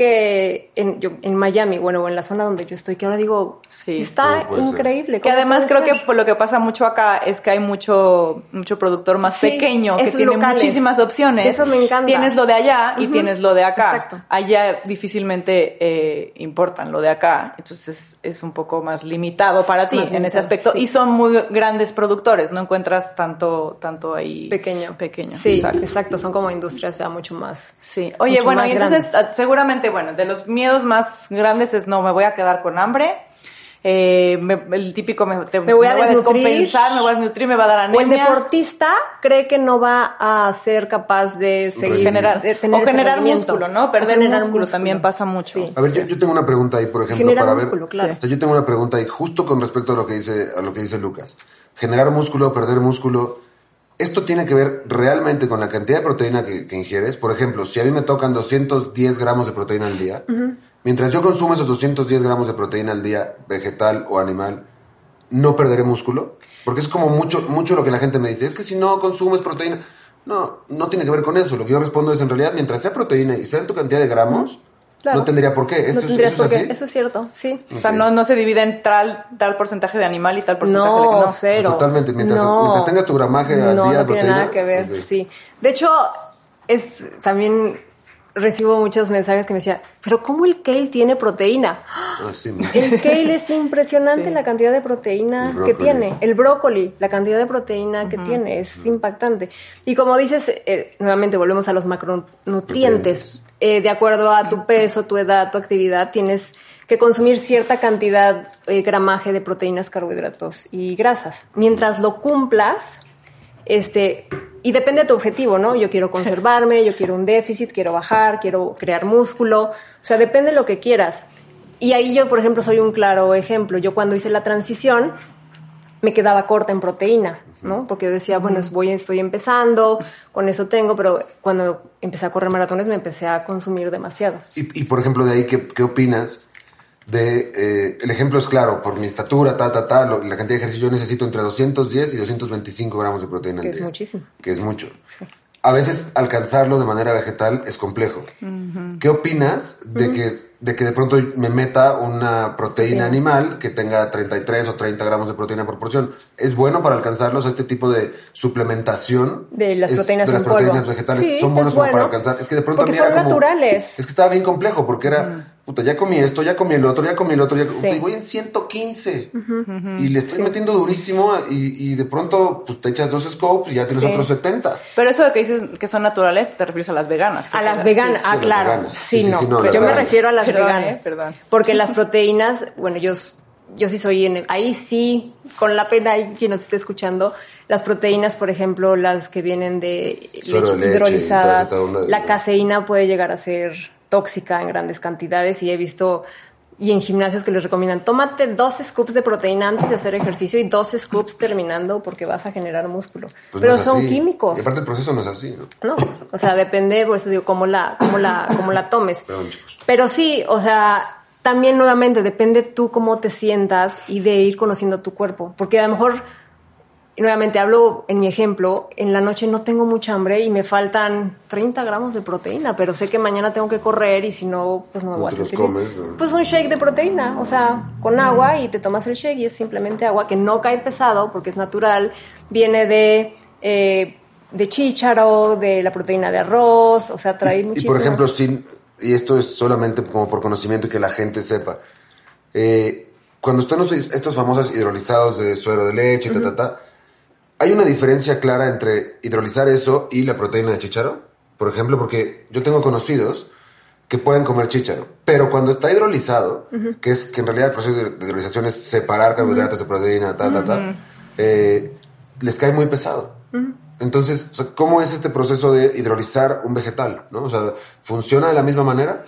que en, yo- en Miami, bueno, o en la zona donde yo estoy, que ahora digo, Sí. está increíble. Que ¿cómo además creo ser? que por lo que pasa mucho acá es que hay mucho mucho productor más Sí, pequeño que tiene locales. muchísimas opciones. Eso me encanta. Tienes lo de allá y tienes lo de acá. Exacto. Allá difícilmente eh, importan lo de acá, entonces es un poco más limitado para ti Más en ese aspecto. sí. Y son muy grandes productores, no encuentras tanto tanto ahí pequeño. pequeño. Sí, exacto. exacto. Son como industrias ya mucho más. Sí, oye, bueno, y entonces grandes. Bueno, de los miedos más grandes es no, me voy a quedar con hambre, eh, me- el típico me, te- Me voy a desnutrir. descompensar, me voy a desnutrir, me va a dar O el anemia. deportista cree que no va a ser capaz de seguir generar, de tener o generar músculo, ¿no? O Perder generar músculo, músculo. también pasa mucho. Sí. A ver, yo, yo tengo una pregunta ahí, por ejemplo, Genera para músculo, ver. claro. O sea, yo tengo una pregunta ahí, justo con respecto a lo que dice, a lo que dice Lucas. Generar músculo, perder músculo. Esto tiene que ver realmente con la cantidad de proteína que, que ingieres. Por ejemplo, si a mí me tocan 210 gramos de proteína al día, mientras yo consumo esos 210 gramos de proteína al día, vegetal o animal, no perderé músculo. Porque es como mucho, mucho lo que la gente me dice. Es que si no consumes proteína. No, no tiene que ver con eso. Lo que yo respondo es en realidad, mientras sea proteína y sea en tu cantidad de gramos, Claro. no tendría por qué. Eso, no es- tendrías eso por es qué. así. Eso es cierto, sí. O sea, no, no se divide en tal, tal porcentaje de animal y tal porcentaje de que No, no. cero. Totalmente, mientras- No. mientras tengas tu gramaje al no, día de No, tiene proteína, nada que ver, sí. De hecho, es también recibo muchos mensajes que me decían, pero ¿cómo el kale tiene proteína? Ah, sí, ¿no? El kale es impresionante Sí. la cantidad de proteína que tiene. El brócoli, la cantidad de proteína que tiene, es impactante. Y como dices, eh, nuevamente volvemos a los macronutrientes. Eh, de acuerdo a tu peso, tu edad, tu actividad, tienes que consumir cierta cantidad, eh, gramaje de proteínas, carbohidratos y grasas. Mientras lo cumplas, este, y depende de tu objetivo, ¿no? Yo quiero conservarme, yo quiero un déficit, quiero bajar, quiero crear músculo, o sea, depende de lo que quieras. Y ahí yo, por ejemplo, soy un claro ejemplo. Yo cuando hice la transición me quedaba corta en proteína, ¿no? Porque yo decía, bueno, es- voy, estoy empezando, con eso tengo, pero cuando empecé a correr maratones me empecé a consumir demasiado. Y, y, por ejemplo, de ahí, ¿qué, qué opinas? De, eh, el ejemplo es claro, por mi estatura, ta, ta, ta, lo- la cantidad de ejercicio yo necesito entre 210 y 225 gramos de proteína Que al es día. muchísimo. Que es mucho. A veces alcanzarlo de manera vegetal es complejo. ¿Qué opinas de, que, de que de pronto me meta una proteína animal que tenga 33 o 30 gramos de proteína por porción? ¿Es bueno para alcanzarlos este tipo de suplementación? De las Es- proteínas de las en polvo. proteínas vegetales Sí, son buenos como para alcanzar. Es que de pronto a Porque mí era son como- naturales. Es que estaba bien complejo porque era, puta, ya comí esto, ya comí el otro, ya comí el otro, ya puta, Sí. y voy en 115 y le estoy metiendo durísimo y, y de pronto pues te echas dos scopes y ya tienes Sí. otros 70. Pero eso de que dices que son naturales, te refieres a las veganas. A las veganas, ah, claro. veganas. Sí, no. pero yo me refiero a las Perdón, veganas. eh, perdón. Porque las proteínas, bueno, yo, yo sí soy en, ahí sí, con la pena hay quien nos esté escuchando, las proteínas, por ejemplo, las que vienen de leche leche hidrolizada, la caseína puede llegar a ser tóxica en grandes cantidades y he visto y en gimnasios que les recomiendan, tómate dos scoops de proteína antes de hacer ejercicio y dos scoops terminando porque vas a generar músculo. Pues Pero no son así. químicos. Y aparte el proceso no es así, ¿no? No, o sea, depende, por eso digo, cómo la, cómo la, cómo la tomes. Perdón, chicos. Pero sí, o sea, también nuevamente depende tú cómo te sientas y de ir conociendo tu cuerpo. Porque a lo mejor, nuevamente hablo en mi ejemplo, en la noche no tengo mucha hambre y me faltan 30 gramos de proteína, pero sé que mañana tengo que correr y si no, pues no me voy a sentir comes. Pues un shake de proteína, o sea, con agua y te tomas el shake y es simplemente agua que no cae pesado porque es natural, viene de... eh, de chícharo, de la proteína de arroz, o sea, trae Y, y muchísimo. por ejemplo, sin, y esto es solamente como por conocimiento y que la gente sepa, eh, cuando están estos famosos hidrolizados de suero de leche, ta, ta, ta, ¿hay una diferencia clara entre hidrolizar eso y la proteína de chícharo? Por ejemplo, porque yo tengo conocidos que pueden comer chícharo, pero cuando está hidrolizado, que es que en realidad el proceso de, hidrolización es separar carbohidratos de proteína, ta, ta, ta, eh, les cae muy pesado. Entonces, o sea, ¿cómo es este proceso de hidrolizar un vegetal? ¿no? O sea, ¿funciona de la misma manera?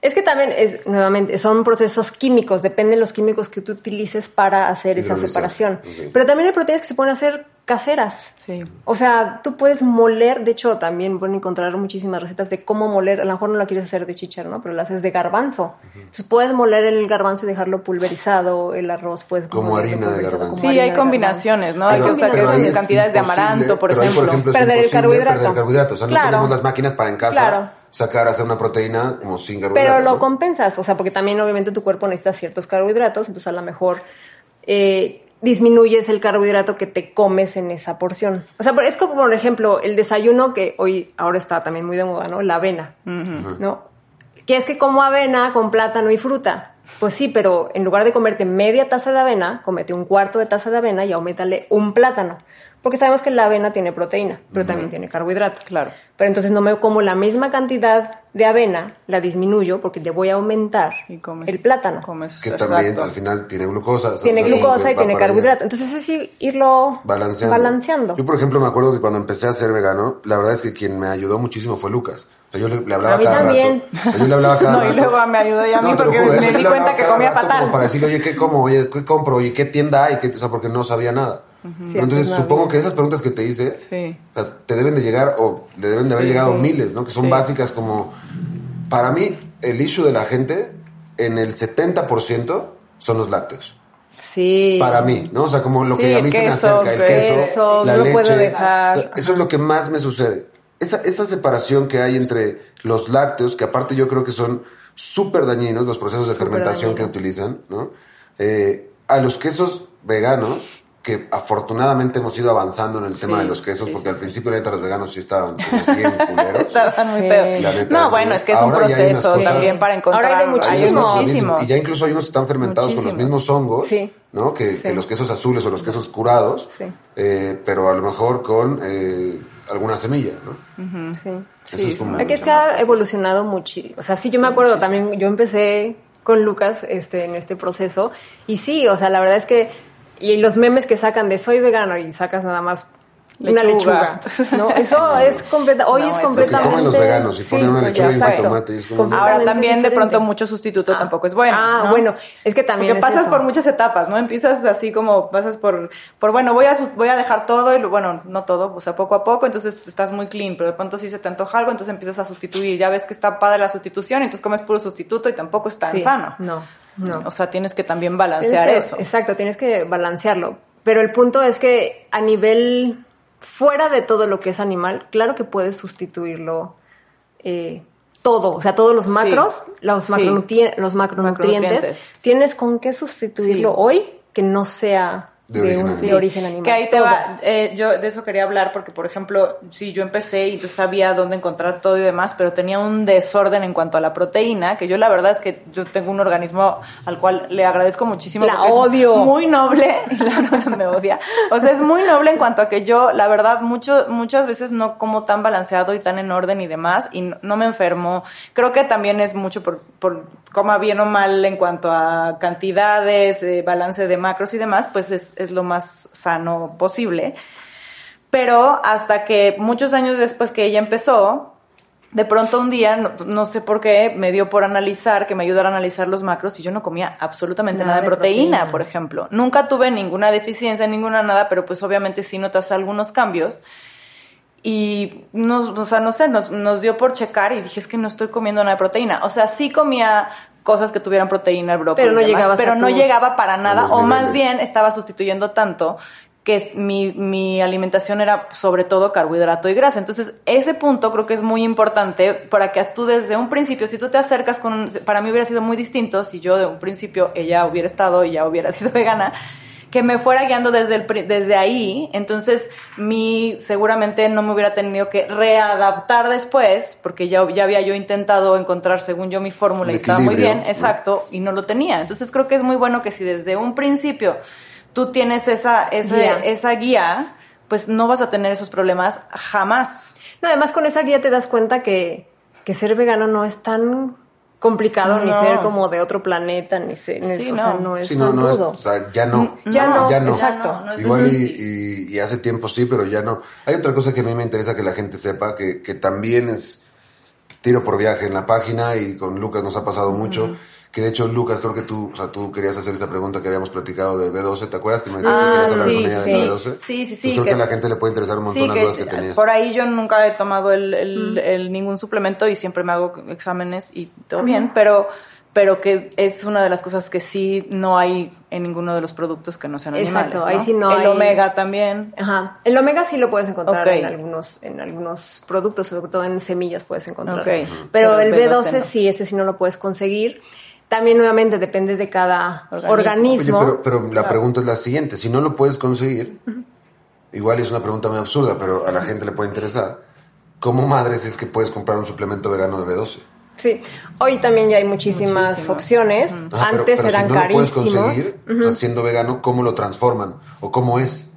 Es que también es, nuevamente, son procesos químicos, dependen de los químicos que tú utilices para hacer esa separación. Pero también hay proteínas que se pueden hacer caseras. Sí. O sea, tú puedes moler, de hecho también pueden encontrar muchísimas recetas de cómo moler, a lo mejor no la quieres hacer de chícharo, ¿no? Pero la haces de garbanzo. Entonces puedes moler el garbanzo y dejarlo pulverizado, el arroz puedes Como harina de garbanzo. Sí, hay combinaciones, ¿no? Hay Hay que usar cantidades de amaranto, por pero ahí, ejemplo. Perder el carbohidrato. Perder carbohidratos. O sea, Claro. no tenemos las máquinas para en casa Claro. sacar, hacer una proteína como sin carbohidratos. Pero lo ¿no? compensas, o sea, porque también obviamente tu cuerpo necesita ciertos carbohidratos, entonces a lo mejor eh, disminuyes el carbohidrato que te comes en esa porción. O sea, es como, por ejemplo, el desayuno que hoy, ahora está también muy de moda, ¿no? La avena, ¿no? Que es que como avena con plátano y fruta. Pues sí, pero en lugar de comerte media taza de avena, comete un cuarto de taza de avena y aumentale un plátano. Porque sabemos que la avena tiene proteína, pero también tiene carbohidrato. Claro. Pero entonces no me como la misma cantidad de avena, la disminuyo porque le voy a aumentar Y comes- el plátano. Comes, Que también al final tiene glucosa. Tiene glucosa y tiene carbohidrato. Entonces es irlo Balanceando. balanceando. Yo, por ejemplo, me acuerdo que cuando empecé a ser vegano, la verdad es que quien me ayudó muchísimo fue Lucas. Yo le, le hablaba A mí cada también. rato. Yo le hablaba cada No, rato. y luego me ayudó ya a mí No, porque juro, me yo le di cuenta que comía fatal. Como para decirle, oye, ¿qué como? Oye, ¿qué compro? Oye, ¿qué tienda hay? ¿Qué, o sea, porque no sabía nada. Entonces, supongo que esas preguntas que te hice, Sí. o sea, te deben de llegar, o le deben de haber Sí, llegado sí. miles, ¿no? Que son Sí. básicas como... Para mí, el issue de la gente, en el 70% son los lácteos. Sí. Para mí, ¿no? O sea, como lo Sí, que a mí se me acerca, el queso, queso, la no leche. puedo dejar. Eso es lo que más me sucede. Esa, esa separación que hay entre los lácteos, que aparte yo creo que son súper dañinos los procesos de fermentación que dañinos. utilizan, ¿no? Eh, a los quesos veganos, que afortunadamente hemos ido avanzando en el tema de los quesos, sí, porque sí, al sí. principio neta los veganos sí estaban como bien culeros. Estaban muy Sí. feos. La no, bueno, es que es un ahora unas proceso cosas- también para encontrar. Ahora hay de Hay muchísimos. Y ya incluso hay unos que están fermentados con los mismos hongos, Sí. ¿no? Que, Sí. que los quesos azules o los quesos curados, Sí. eh, pero a lo mejor con eh, alguna semilla, ¿no? Sí. Eso Sí, es como... Es que ha evolucionado muchísimo. O sea, sí, yo me acuerdo también, yo empecé con Lucas este, en este proceso. Y sí, o sea, la verdad es que. Y los memes que sacan de soy vegano y sacas nada más una Lechuga. ¿no? Eso es completa, hoy No, es completamente. comen los veganos y ponen una sí, lechuga y un exacto. tomate y es como- Ahora también de pronto mucho sustituto tampoco es bueno. Ah, ¿no? bueno, es que también. Porque es pasas eso. por muchas etapas, ¿no? Empiezas así como pasas por, por bueno, voy a, voy a dejar todo y lo- bueno, no todo, o sea, poco a poco, entonces estás muy clean, pero de pronto sí se te antoja algo, entonces empiezas a sustituir, ya ves que está padre la sustitución, entonces comes puro sustituto y tampoco es tan Sí, sano. No, no. O sea, tienes que también balancear que- eso. Exacto, tienes que balancearlo. Pero el punto es que a nivel fuera de todo lo que es animal, claro que puedes sustituirlo eh, todo, o sea, todos los Sí. macros, los, Sí. macronutri- los macronutrientes, Macronutrientes. tienes con qué sustituirlo Sí. hoy que no sea De de, origen un- animal. de origen animal. Que ahí te Todo. va, eh, yo de eso quería hablar porque, por ejemplo, sí, yo empecé y yo sabía dónde encontrar todo y demás, pero tenía un desorden en cuanto a la proteína, que yo la verdad es que yo tengo un organismo al cual le agradezco muchísimo. La es odio. muy noble, y la verdad me odia. O sea, es muy noble en cuanto a que yo, la verdad, mucho, muchas veces no como tan balanceado y tan en orden y demás, y no, no me enfermo. Creo que también es mucho por, por coma bien o mal en cuanto a cantidades, eh, balance de macros y demás, pues es, es lo más sano posible. Pero hasta que muchos años después que ella empezó, de pronto un día, no, no sé por qué, me dio por analizar, que me ayudara a analizar los macros y yo no comía absolutamente nada, Nada de de proteína, proteína. por ejemplo. Nunca tuve ninguna deficiencia, ninguna nada, pero pues obviamente sí notas algunos cambios. Y nos, o sea, no sé, nos, nos dio por checar y dije, es que no estoy comiendo nada de proteína. O sea, sí comía cosas que tuvieran proteína, el brócoli, Pero no y demás, llegabas a pero no tus- llegaba para nada, o más bien estaba sustituyendo tanto que mi, mi alimentación era sobre todo carbohidrato y grasa. Entonces, ese punto creo que es muy importante para que tú desde un principio, si tú te acercas con, un- para mí hubiera sido muy distinto si yo de un principio ella hubiera estado y ya hubiera sido vegana, que me fuera guiando desde, el, desde ahí, entonces mi seguramente no me hubiera tenido que readaptar después, porque ya, ya había yo intentado encontrar según yo mi fórmula y estaba muy bien, ¿no? exacto, y no lo tenía. Entonces creo que es muy bueno que si desde un principio tú tienes esa, ese- Guía. esa guía, pues no vas a tener esos problemas jamás. No, además con esa guía te das cuenta que, que ser vegano no es tan complicado, ni ser como de otro planeta, ni ser, ni- Sí, o sea, no. no es Sí, no, no es, todo. o sea, ya no. Ya no, ya no. exacto. Ya Igual y, y- y hace tiempo sí, pero ya no. Hay otra cosa que a mí me interesa que la gente sepa, que, que también es tiro por viaje en la página y con Lucas nos ha pasado mucho. Que de hecho, Lucas, creo que tú, o sea, tú querías hacer esa pregunta que habíamos platicado de B12, ¿te acuerdas? Que me decías que Ah, querías hablar sí, con ella sí. de B12. Sí, sí, Pues sí, creo que, que- a la gente le puede interesar un montón Sí, las que, dudas que tenías. por ahí yo nunca he tomado el, el- el ningún suplemento y siempre me hago exámenes y todo bien, pero pero que es una de las cosas que sí no hay en ninguno de los productos que no sean Exacto, animales. ahí sí no el hay- omega también. Ajá. El omega sí lo puedes encontrar en algunos en algunos productos, sobre todo en semillas puedes encontrar. Ok. Pero, Pero el el B12, B12 no. sí, ese sí no lo puedes conseguir. También nuevamente depende de cada Organismo. organismo. Oye, pero, pero la pregunta es la siguiente. Si no lo puedes conseguir, igual es una pregunta muy absurda, pero a la gente le puede interesar. ¿Cómo madres es que puedes comprar un suplemento vegano de B12? Sí, hoy también ya hay muchísimas Muchísimo. opciones. Ajá, pero- Antes pero eran si no lo puedes carísimos. conseguir, o sea, siendo vegano, ¿cómo lo transforman? ¿O cómo es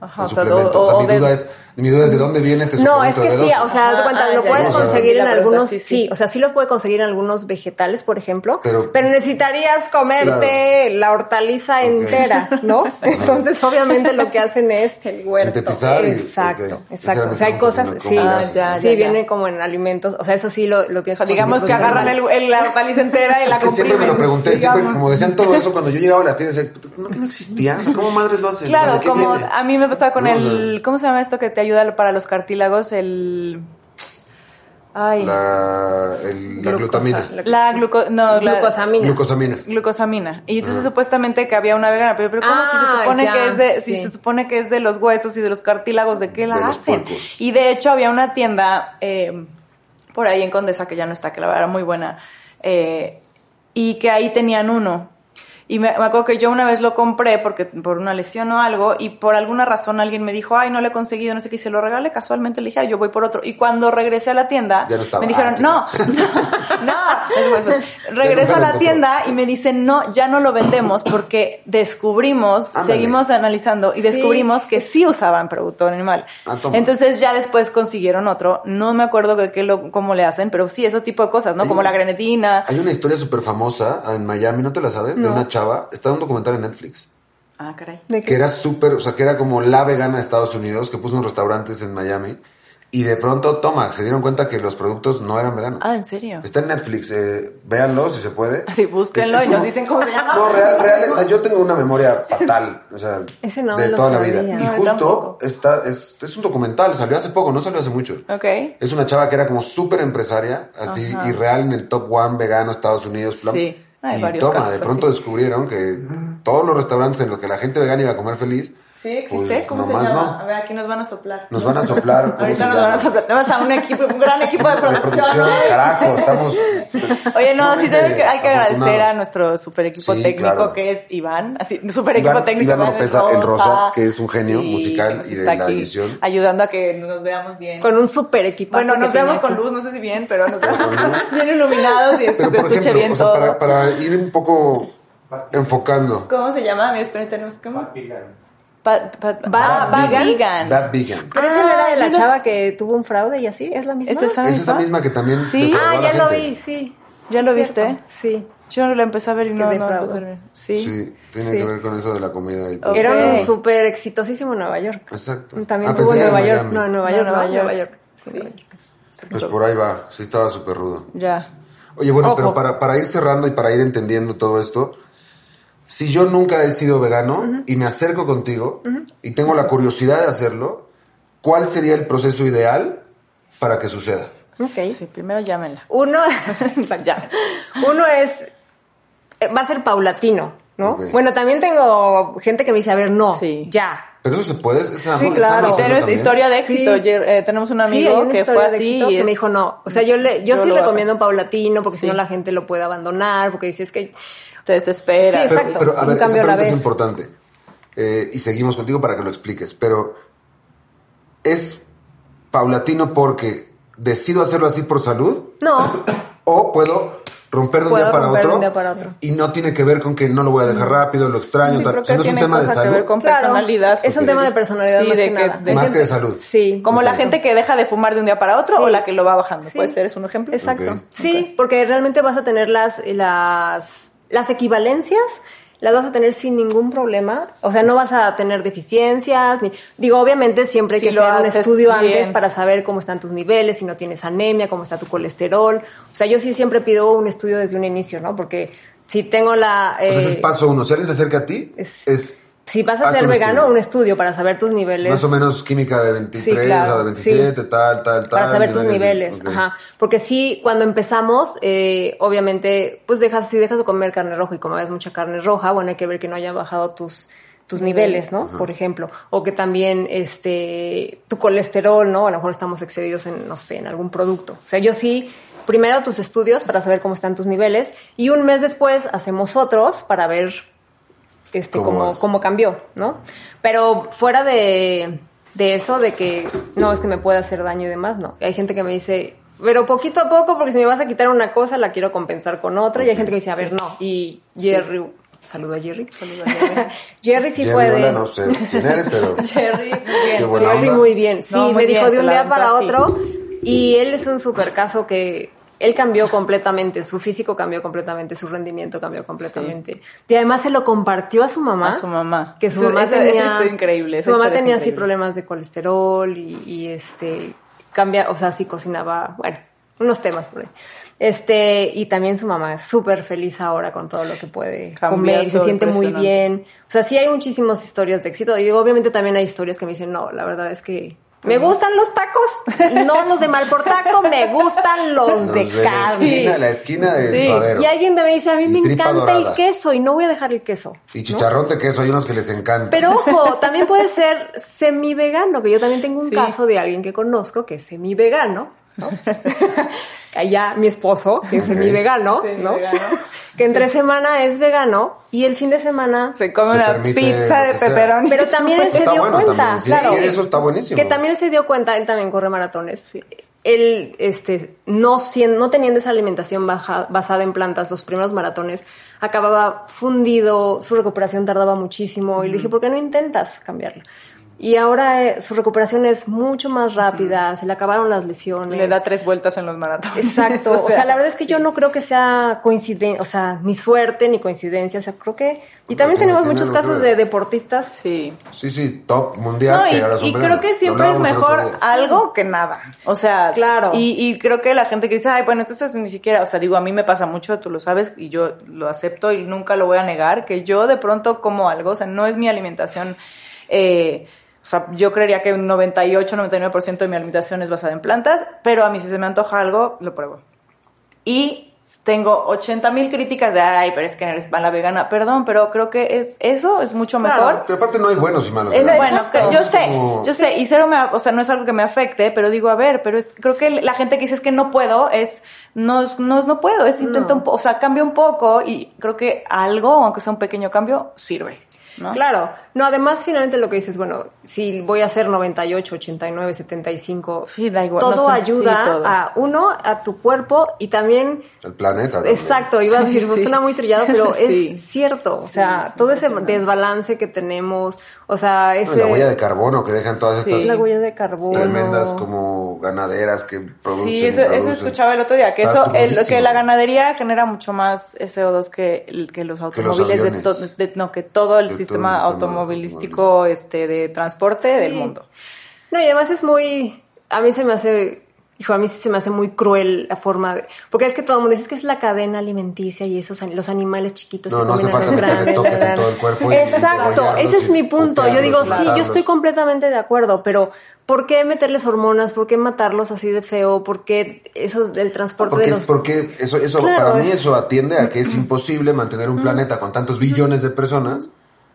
Ajá, el o sea, suplemento? o- O mi, de- duda es, mi duda es de dónde viene este No, es que de sí, B12. o sea, de cuenta, Ah, lo ya, puedes ya, conseguir en algunos, sí, sí, sí. o sea, sí lo puede conseguir en algunos vegetales, por ejemplo, Pero- pero, necesitarías comerte la hortaliza entera, ¿no? Entonces, obviamente lo que hacen es el huerto. Sintetizar y- exacto, ok. Esa era exacto. O sea, hay cosas, sí, ¿cómo le Ah, sí, ya, ya. viene como en alimentos, o sea, eso sí lo, lo O tienes sea, digamos que agarran el, el- la hortaliza entera y la Es que siempre me lo pregunté, siempre, como decían todo eso, cuando yo llegaba a las tiendas, ¿no que no existía? O sea, ¿cómo madres lo hacen? Claro, ¿De qué como a mí me pasaba con el, ¿cómo se llama esto que te ayuda para los cartílagos? El, ay, La, el- la Glucosa, glutamina, la- la gluco, no, la- Glucosamina. glucosamina. glucosamina. Y entonces supuestamente que había una vegana, pero, pero ¿cómo si se Ah, supone ya, que es de, sí. si se supone que es de los huesos y de los cartílagos, ¿de qué la De hacen? Y de hecho había una tienda eh, por ahí en Condesa que ya no está, que la verdad era muy buena, eh, y que ahí tenían uno. Y me, me acuerdo que yo una vez lo compré porque por una lesión o algo y por alguna razón alguien me dijo, ay, no lo he conseguido, no sé qué, y se lo regalé casualmente, le dije, ay, yo voy por otro. Y cuando regresé a la tienda, Ya no estaba. me dijeron, Ah, no, no, no. Regreso a la tienda y me dicen, no, ya no lo vendemos porque descubrimos, Ándale. seguimos analizando y Sí. descubrimos que sí usaban producto animal. Ah. Entonces ya después consiguieron otro, no me acuerdo de qué lo, cómo le hacen, pero sí, ese tipo de cosas, ¿no? Hay Como una- la grenetina. Hay una historia súper famosa en Miami, ¿no te la sabes? De una chava, está un documental en Netflix. Ah, caray. ¿De que era súper, o sea, que era como la vegana de Estados Unidos, que puso unos restaurantes en Miami, y de pronto, toma, se dieron cuenta que los productos no eran veganos. Ah, ¿en serio? Está en Netflix, eh, véanlo si se puede. Sí, búsquenlo Es- es y nos dicen cómo se llama. No, real, real, o sea, yo tengo una memoria fatal, o sea, Ese no de toda la sabía. vida. Y No, yo justo está, es, es un documental, salió hace poco, no salió hace mucho. Ok. Es una chava que era como súper empresaria, así, Ajá. y real en el top one vegano Estados Unidos. plan. Sí, y toma, de así. pronto descubrieron que todos los restaurantes en los que la gente vegana iba a comer feliz, Sí, existe. Pues, ¿Cómo se llama? no. A ver, aquí nos van a soplar. nos van a soplar. ¿cómo Ahorita nos van a soplar. Tenemos a un equipo, un gran equipo de de producción. producción, ¿no? carajo, estamos. Oye, no, sí tengo que, hay que agradecer a nuestro super equipo Sí, técnico claro. que es Iván, así, super equipo Iván- técnico. Iván Oropesa, el Rosa, que es un genio que musical y de la edición. Ayudando a que nos veamos bien. Con un super equipo. bueno, nos vemos con luz, no sé si bien, pero nos vemos bien iluminados y se escuche bien o sea, todo. para, para ir un poco enfocando. ¿Cómo se llama? Mira, esperen, tenemos como... pa, Bad ah, Bad Vegan. Vegan. Bad Vegan. Pero esa no era de Ah, la lo- chava que tuvo un fraude y así, ¿es la misma? ¿Es esa Es esa misma? que también. Sí. Ah, ya lo gente. vi, sí. ¿Ya lo viste? Sí. Yo no lo empecé a ver y no, no, no, Sí. Sí, tiene Sí. que ver con eso de la comida y todo. Era un súper exitosísimo en Nueva York. Exacto. También Ah, tuvo en Nueva York. No, en Nueva York, Nueva York. Nueva York. Sí. Pues por ahí va, sí estaba súper rudo. Ya. Oye, bueno, Ojo. pero para, para ir cerrando y para ir entendiendo todo esto, si yo nunca he sido vegano y me acerco contigo y tengo la curiosidad de hacerlo, ¿cuál sería el proceso ideal para que suceda? Ok. Sí, primero llámenla. Uno, Llámenla. uno es, eh, va a ser paulatino, ¿no? Bueno, también tengo gente que me dice, a ver, no, Sí. ya. Pero eso se puede, es sano, Sí, es claro. tienes también. historia de Sí. éxito. Eh, tenemos un amigo que fue de así éxito y que es- me dijo no. O sea, yo le, yo, Yo sí recomiendo un paulatino porque si no la gente lo puede abandonar, porque dice es que te desespera. Sí, Pero, exacto. pero, a ver, esa pregunta es importante. Eh, y seguimos contigo para que lo expliques. Pero, ¿es paulatino porque decido hacerlo así por salud? no, ¿O puedo romper de un día para romper de otro? un día para otro. Y no tiene que ver con que no lo voy a dejar rápido, lo extraño, Sí, tal. creo O sea, no es un tiene tema de cosas que salud. ver con Claro, personalidad. es un tema de personalidad Sí, más de que que- nada. de Más gente- que de salud. sí. Como la gente que deja de fumar de un día para otro Sí. o la que lo va bajando. Sí. Puede ser, es un ejemplo. Exacto. Sí, porque realmente vas a tener las, las, las equivalencias las vas a tener sin ningún problema. O sea, no vas a tener deficiencias. Ni, digo, obviamente siempre hay Si que lo hacer un estudio bien. antes para saber cómo están tus niveles, si no tienes anemia, cómo está tu colesterol. O sea, yo sí siempre pido un estudio desde un inicio, ¿no? Porque si tengo la... O sea, ese eh, es paso uno. Si alguien se acerca a ti, es- es, si vas a ser un vegano, estudio. un estudio para saber tus niveles. más o menos química de 23, Sí, claro, o de 27, sí. tal, tal, tal. para saber tus niveles, ajá. Porque sí, cuando empezamos, eh, obviamente, pues dejas, si dejas de comer carne roja y comes mucha carne roja, bueno, hay que ver que no haya bajado tus tus niveles, ¿no? Por ejemplo, o que también este tu colesterol, ¿no? A lo mejor estamos excedidos en no sé, en algún producto. O sea, yo sí primero tus estudios para saber cómo están tus niveles y un mes después hacemos otros para ver este ¿Cómo cómo, cambió, ¿no? Pero fuera de, de eso, de que no, es que me puede hacer daño y demás, no. Hay gente que me dice, pero poquito a poco, porque si me vas a quitar una cosa, la quiero compensar con otra. Y hay gente que me dice, a ver, no. Y Jerry, saludo a Jerry. Saludos a Jerry. Jerry sí Jerry, fue hola, de... no sé quién eres, pero... Jerry, muy bien. Jerry onda. muy bien. Sí, No, muy me dijo de un día para así. otro. Y él es un super caso que él cambió completamente, su físico cambió completamente, su rendimiento cambió completamente. Y además se lo compartió a su mamá. A su mamá. Que su mamá tenía. es increíble, Su mamá tenía así problemas de colesterol y, y, este cambia, o sea, sí cocinaba, bueno, unos temas por ahí. Este, y también su mamá es súper feliz ahora con todo lo que puede Cambió comer, y se siente muy bien. O sea, sí hay muchísimas historias de éxito y obviamente también hay historias que me dicen, no, la verdad es que me gustan los tacos, no los de mal por taco, me gustan los Los de de la carne. esquina, la esquina de Sí. suadero. Y alguien me dice, a mí Y me encanta el queso y no voy a dejar el queso. Y ¿no? chicharrón de queso, hay unos que les encanta. Pero ojo, también puede ser semi-vegano, que yo también tengo un Sí. caso de alguien que conozco que es semi-vegano, ¿no? Allá mi esposo, que es semi-vegano, ¿no? Semi-vegano. que entre semana es vegano y el fin de semana... Se come Se una pizza de pepperoni. Pero también él se dio bueno cuenta, también, sí, claro. y eso está buenísimo. Que también él se dio cuenta, él también corre maratones. Él, este, no, sien- no teniendo esa alimentación baja- basada en plantas, los primeros maratones, acababa fundido, su recuperación tardaba muchísimo. Y le dije, ¿por qué no intentas cambiarla? Y ahora eh, su recuperación es mucho más rápida, se le acabaron las lesiones. Le da tres vueltas en los maratones. Exacto. O sea, la verdad es que yo no creo que sea coincidencia, o sea, ni suerte ni coincidencia. O sea, creo que. Y también tiene- tenemos tiene muchos casos de deportistas Sí. Sí, sí, top mundial. No, y, que ahora son y veganos. creo que siempre es mejor algo que nada. O sea, Claro. Y, y creo que la gente que dice, ay, bueno, entonces ni siquiera, o sea, digo, a mí me pasa mucho, tú lo sabes, y yo lo acepto y nunca lo voy a negar, que yo de pronto como algo, o sea, no es mi alimentación, eh, o sea, yo creería que un 98, 99% de mi alimentación es basada en plantas, pero a mí si se me antoja algo, lo pruebo. Y tengo 80 mil críticas de, ay, pero es que eres mala vegana. Perdón, pero creo que es eso es mucho Claro. mejor. Pero aparte no hay buenos y malos. Es bueno, yo sé, como- yo sé, y cero me, o sea, no es algo que me afecte, pero digo, a ver, pero es, creo que la gente que dice es que no puedo, es, no, es- no, es no puedo, es intenta un poco, o sea, cambia un poco y creo que algo, aunque sea un pequeño cambio, sirve, ¿no? Claro. No, además, finalmente lo que dices, bueno, si voy a hacer 98, 89, 75, Sí, da igual, todo no sé, ayuda sí, todo. a uno, a tu cuerpo y también El planeta. también. Exacto, iba a decir, Sí. suena muy trillado, pero Sí. es cierto. O sea, todo ese desbalance que tenemos, o sea, ese... la huella de carbono que dejan todas Sí. estas la huella de carbono. tremendas como ganaderas que producen. Sí, eso, eso producen. escuchaba el otro día, que Está eso, el, que la ganadería genera mucho más CO2 que, que los automóviles, de, aviones. to- de- no, que todo el Que todo el sistema sistema automovilístico, este, de transporte del Sí. mundo. No, y además es muy... A mí se me hace... Hijo, a mí sí se me hace muy cruel la forma de... Porque es que todo el mundo dice "Es que es la cadena alimenticia y esos los animales chiquitos No, se no comen hace a los grandes. el cuerpo Exacto, ese es mi punto. Yo digo, sí, yo estoy completamente de acuerdo, pero ¿por qué meterles hormonas? ¿Por qué matarlos así de feo? ¿Por qué eso del transporte Porque, de los... porque eso, eso Claro, para mí es- eso atiende a que es imposible mantener un planeta con tantos billones de personas,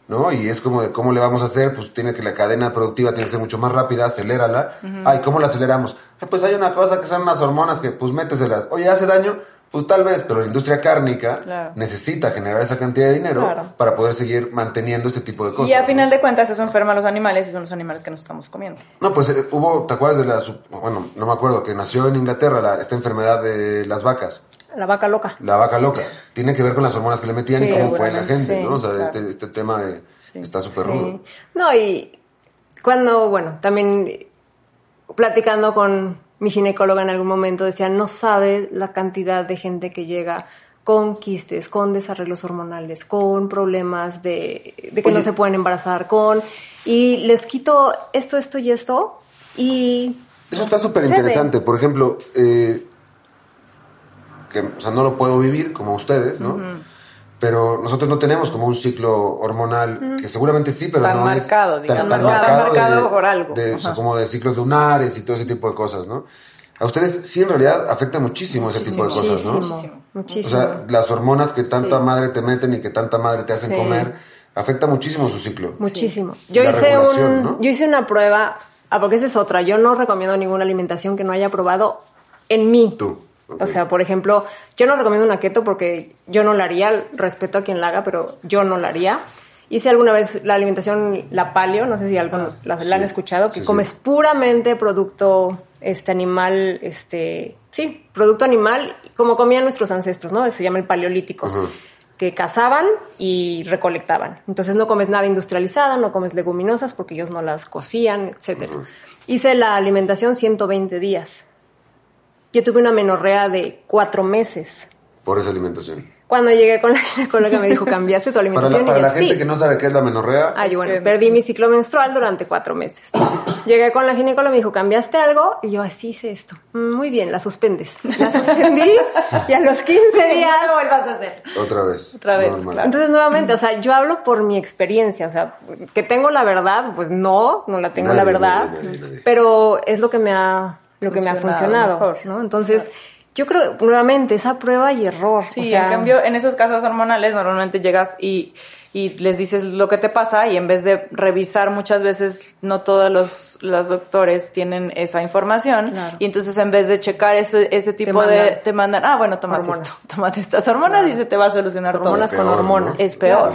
¿no? Y es como de cómo le vamos a hacer, pues tiene que la cadena productiva tiene que ser mucho más rápida, acelérala. Ay, ¿cómo la aceleramos? "Ay, pues hay una cosa que son unas hormonas que pues méteselas. Oye, ¿hace daño? Pues tal vez, pero la industria cárnica Claro. necesita generar esa cantidad de dinero Claro. para poder seguir manteniendo este tipo de cosas. Y a final de cuentas eso enferma a los animales y son los animales que nos estamos comiendo. No, pues eh, hubo, ¿te acuerdas de la, bueno, no me acuerdo, que nació en Inglaterra la- esta enfermedad de las vacas? La vaca loca. La vaca loca. Tiene que ver con las hormonas que le metían y cómo fue en la gente, sí, ¿no? O sea, claro. este, este tema de, está súper Sí. rudo. No, y cuando, bueno, también platicando con mi ginecóloga en algún momento decía, no sabe la cantidad de gente que llega con quistes, con desarreglos hormonales, con problemas de, de que no se pueden embarazar, con... Y les quito esto, esto y esto y... Eso está súper interesante. Por ejemplo, eh, que, o sea, no lo puedo vivir como ustedes, ¿no? Pero nosotros no tenemos como un ciclo hormonal, que seguramente sí, pero Tan no marcado, es digamos, tan, tan Tan marcado, marcado de- por algo. de- o sea, como de ciclos lunares y todo ese tipo de cosas, ¿no? A ustedes sí en realidad afecta muchísimo, ese tipo de cosas, ¿no? Muchísimo, O muchísimo. sea, las hormonas que tanta madre te meten y que tanta madre te hacen Sí. comer, afecta muchísimo su ciclo. Muchísimo. Yo La hice un, ¿no? yo hice una prueba, ah, porque esa es otra. Yo no recomiendo ninguna alimentación que no haya probado en mí. Tú. O sea, por ejemplo, yo no recomiendo una keto porque yo no la haría, respeto a quien la haga, pero yo no la haría. Hice alguna vez la alimentación, la paleo, no sé si algo la, la han escuchado, que Sí, sí. comes puramente producto este animal, este, sí, producto animal, como comían nuestros ancestros, ¿no? Se llama el paleolítico. Que cazaban y recolectaban. Entonces no comes nada industrializado, no comes leguminosas porque ellos no las cocían, etcétera. Hice la alimentación 120 días. Yo tuve una menorrea de cuatro meses. Por esa alimentación. Cuando llegué con la ginecóloga me dijo, cambiaste tu Para alimentación. la, para y yo, la gente "Sí". que no sabe qué es la menorrea, Ay, bueno, que- perdí mi ciclo menstrual durante cuatro meses. Llegué con la ginecóloga, me dijo, ¿cambiaste algo? Y yo, así hice esto. "Mm, Muy bien, la suspendes. La suspendí y a los 15 días... No lo vuelvas a hacer. otra vez. Otra vez, claro. Entonces, nuevamente, o sea, yo hablo por mi experiencia, o sea, que tengo la verdad, pues no, no la tengo Nadie, la verdad, nadie, nadie, nadie. pero es lo que me ha, lo que me ha Funcionado mejor. ¿no? Entonces, yo creo, nuevamente, esa prueba y error. Sí, o sea, en cambio, en esos casos hormonales normalmente llegas y, y les dices lo que te pasa y en vez de revisar muchas veces no todos los, los doctores tienen esa información Claro. y entonces en vez de checar ese, ese tipo de... mandan Te mandan, ah, bueno, tómate hormonas. esto, tómate estas hormonas y se te va a solucionar todo. hormonas con hormonas. Es peor.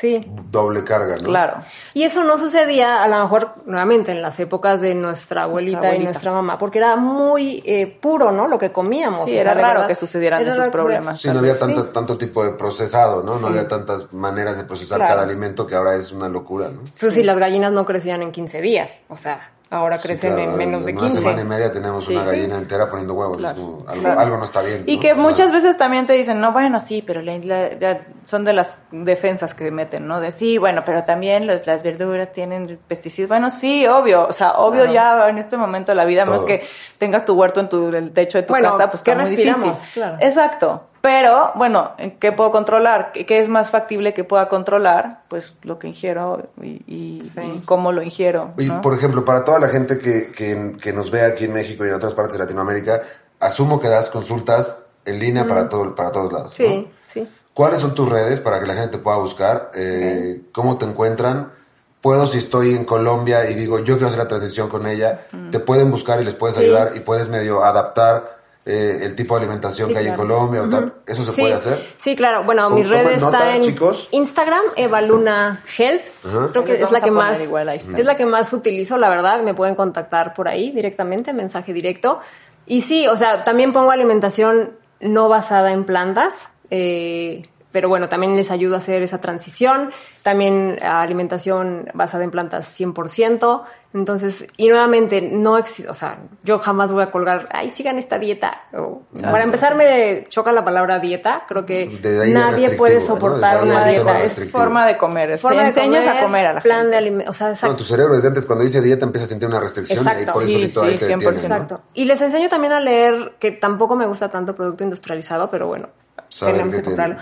Sí. Doble carga, ¿no? Claro. Y eso no sucedía a lo mejor nuevamente en las épocas de nuestra abuelita, abuelita. y nuestra mamá, porque era muy eh, puro, ¿no? Lo que comíamos. Sí, o era raro verdad, que sucedieran era esos problemas. Sí, no había tanto, Sí. tanto tipo de procesado, ¿no? No había tantas maneras de procesar Claro. cada alimento que ahora es una locura, ¿no? Eso sí, las gallinas no crecían en 15 días, o sea, ahora crecen Sí, claro, en menos de en 15. Una semana y media tenemos Sí, una sí. gallina entera poniendo huevos. Claro, es como, algo, claro. algo no está bien. Y ¿no? que muchas veces también te dicen, no, bueno, sí, pero la- la- ya son de las defensas que meten, ¿no? De sí, bueno, pero también los, las verduras tienen pesticidas. Bueno, sí, obvio, o sea, obvio ya en este momento de la vida, Todo. que tengas tu huerto en tu, el techo de tu Bueno, casa, pues ¿qué está muy respiramos? difícil. Claro. Exacto. Pero, bueno, ¿qué puedo controlar? ¿Qué, es más factible que pueda controlar? Pues lo que ingiero y, y- Sí. y cómo lo ingiero. ¿no? por ejemplo, para toda la gente que, que, que nos ve aquí en México y en otras partes de Latinoamérica, asumo que das consultas en línea para, todo, para todos lados. Sí, ¿no? sí. ¿Cuáles son tus redes para que la gente te pueda buscar? Eh, ¿Cómo te encuentran? Puedo, si estoy en Colombia y digo, yo quiero hacer la transición con ella, te pueden buscar y les puedes Sí. ayudar y puedes medio adaptar eh, el tipo de alimentación Sí, que hay en. Colombia o tal. ¿Eso se sí, puede hacer? Sí, claro. Bueno, Tomen mis redes nota, está en chicos. Instagram, Evaluna Health. Ajá. Creo que es la que más igual, está. es la que más utilizo, la verdad. Me pueden contactar por ahí directamente, mensaje directo. Y sí, o sea, también pongo alimentación no basada en plantas. eh, pero bueno, también les ayudo a hacer esa transición. También a alimentación basada en plantas 100%. Entonces, y nuevamente, no existe, o sea, yo jamás voy a colgar, ay, sigan esta dieta. O- para empezar, me choca la palabra dieta. Creo que es nadie puede soportar una es dieta. Es forma de comer. forma Se de enseñas comer, a comer a la plan gente. de alimento, o sea, No, exacto. tu cerebro desde antes, cuando dice dieta, empieza a sentir una restricción y Exacto. por eso Sí, solito ahí sí, te 100%. detiene, ¿no? Exacto. Y les enseño también a leer, que tampoco me gusta tanto producto industrializado, pero bueno, Saber tenemos que tiene.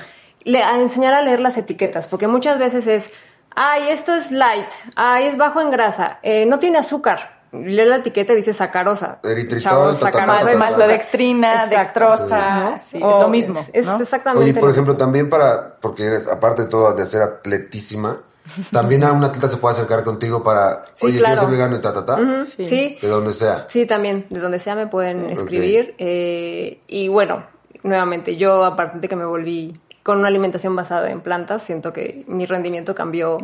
Le- a enseñar a leer las etiquetas, porque muchas veces es, ay, esto es light, ay, es bajo en grasa, eh, no tiene azúcar. Lee la etiqueta y dice sacarosa. Eritritol, sacarosa ta. maltodextrina, Exacto. dextrosa, ¿no? sí, es O lo mismo, Es, ¿no? es exactamente Oye, por lo ejemplo, mismo. también para, porque eres, aparte de todo de ser atletísima, también a un atleta se puede acercar contigo para, Sí, oye, claro. quiero ser vegano y ta, ta, ta, Sí. sí. de donde sea. Sí, también, de donde sea me pueden Sí. escribir. eh, y bueno, nuevamente, yo aparte de que me volví con una alimentación basada en plantas, siento que mi rendimiento cambió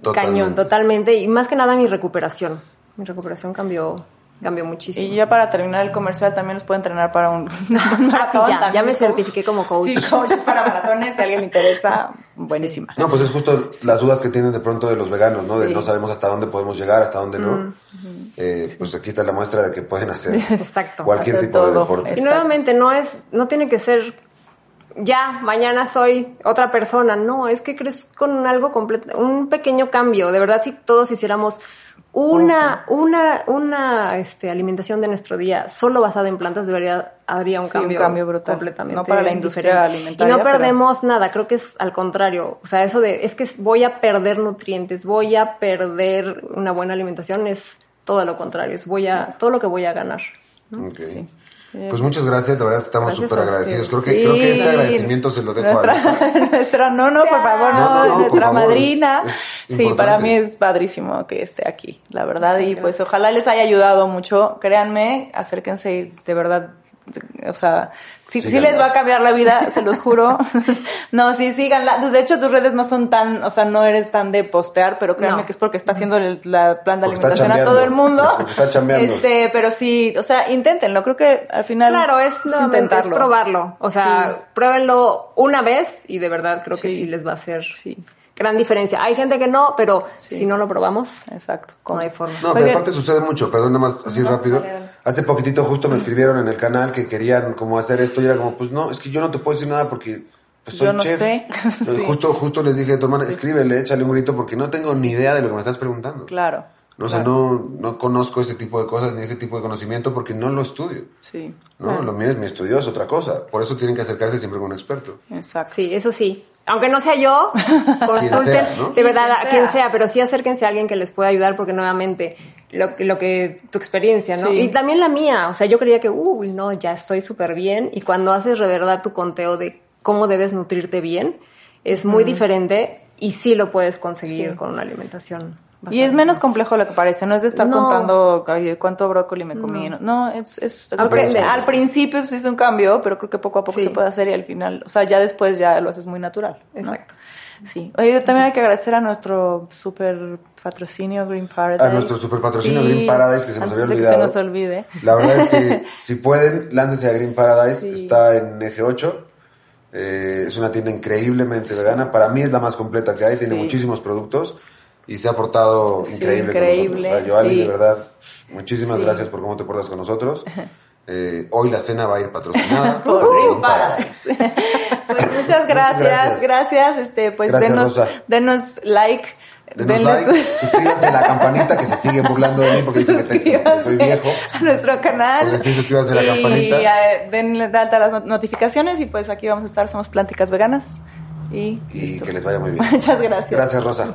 Totalmente. cañón, totalmente. Y más que nada mi recuperación. Mi recuperación cambió, cambió muchísimo. Y ya para terminar el comercial también los puedo entrenar para un, un maratón. Ah, ya, también ya me certifiqué como coach. Sí, coach para maratones, si alguien le interesa, buenísima. No, pues es justo las dudas que tienen de pronto de los veganos, ¿no? De Sí. no sabemos hasta dónde podemos llegar, hasta dónde no. Eh, Pues aquí está la muestra de que pueden hacer Exacto. cualquier Hacer tipo de todo. deporte. Y nuevamente, no es, no tiene que ser ya, mañana soy otra persona. No, es que crees con algo completo, un pequeño cambio. De verdad, si todos hiciéramos una, una, una este, alimentación de nuestro día solo basada en plantas, debería, habría un, Sí, un cambio, cambio brutal. completamente. No para la industria alimentaria, Y no pero- perdemos nada, creo que es al contrario. O sea, eso de, es que voy a perder nutrientes, voy a perder una buena alimentación, es todo lo contrario, es voy a, todo lo que voy a ganar. Ok. Pues muchas gracias, la verdad es que estamos súper agradecidos. Creo que, creo que este agradecimiento se lo dejo a nuestra, nuestra, no, no, por favor, no, nuestra favor, madrina. es- es sí, para mí es padrísimo que esté aquí, la verdad, y pues ojalá les haya ayudado mucho. Créanme, acérquense y de verdad, o sea, sí, les va a cambiar la vida, se los juro. no, sí, síganla. De hecho, tus redes no son tan, o sea, no eres tan de postear, pero créanme No. que es porque está haciendo el la plan de Porque alimentación a todo el mundo. Porque está chambeando. Este, pero sí, o sea, inténtenlo. Creo que al final Claro, es, es probarlo. O sea, pruébenlo una vez y de verdad creo que Sí. les va a hacer Sí. gran diferencia. Hay gente que no, pero Sí. si no lo probamos, Exacto. no hay forma. No, pero aparte sucede mucho, perdón, nada más así rápido. Hace poquitito justo me escribieron en el canal que querían como hacer esto y era como, pues no, es que yo no te puedo decir nada porque pues, soy Yo no chef. sé. Sí. Justo, justo les dije, tu hermana, escríbele, échale un grito porque no tengo ni idea de lo que me estás preguntando. Claro. No, o sea, no, no conozco ese tipo de cosas ni ese tipo de conocimiento porque no lo estudio. Sí, ¿no? Lo mío es mi estudio, es otra cosa. Por eso tienen que acercarse siempre con un experto. exacto. Sí, eso sí. Aunque no sea yo, consulten, sea, ¿no? de verdad, Quien a quien sea. sea, pero sí acérquense a alguien que les pueda ayudar porque nuevamente lo, que- lo que tu experiencia, ¿no? Sí. Y también la mía, o sea, yo creía que, uy, no, ya estoy súper bien y cuando haces de verdad tu conteo de cómo debes nutrirte bien, es muy diferente y sí lo puedes conseguir Sí. con una alimentación. Y es menos complejo de lo que parece, no es de estar No. contando cuánto brócoli me comí. No, no, es, es que al principio pues, es un cambio, pero creo que poco a poco Sí. se puede hacer y al final, o sea, ya después ya lo haces muy natural. ¿no? Sí. Oye, también hay que agradecer a nuestro super patrocinio Green Paradise. A nuestro super patrocinio Sí, Green Paradise, que se nos había olvidado. Que se nos olvide. La verdad es que si pueden, láncese a Green Paradise. Sí. Está en Eje 8. Eh, es una tienda increíblemente vegana. Para mí es la más completa que hay. Tiene muchísimos productos y se ha portado increíble. increíble, con nosotros. Yoali, sí. de verdad, muchísimas gracias por cómo te portas con nosotros. Eh, hoy la cena va a ir patrocinada Por Paradise. Pues muchas gracias, gracias. gracias. este, pues Gracias, denos, Rosa. denos like. Denos like, suscríbanse a la campanita que se sigue burlando de mí porque dicen que, te- que soy viejo. a nuestro canal. Pues sí, suscríbanse a la y, campanita. eh, denle de alta las not- notificaciones y pues aquí vamos a estar, somos Plánticas Veganas. Y, Y que les vaya muy bien. muchas gracias. Gracias, Rosa.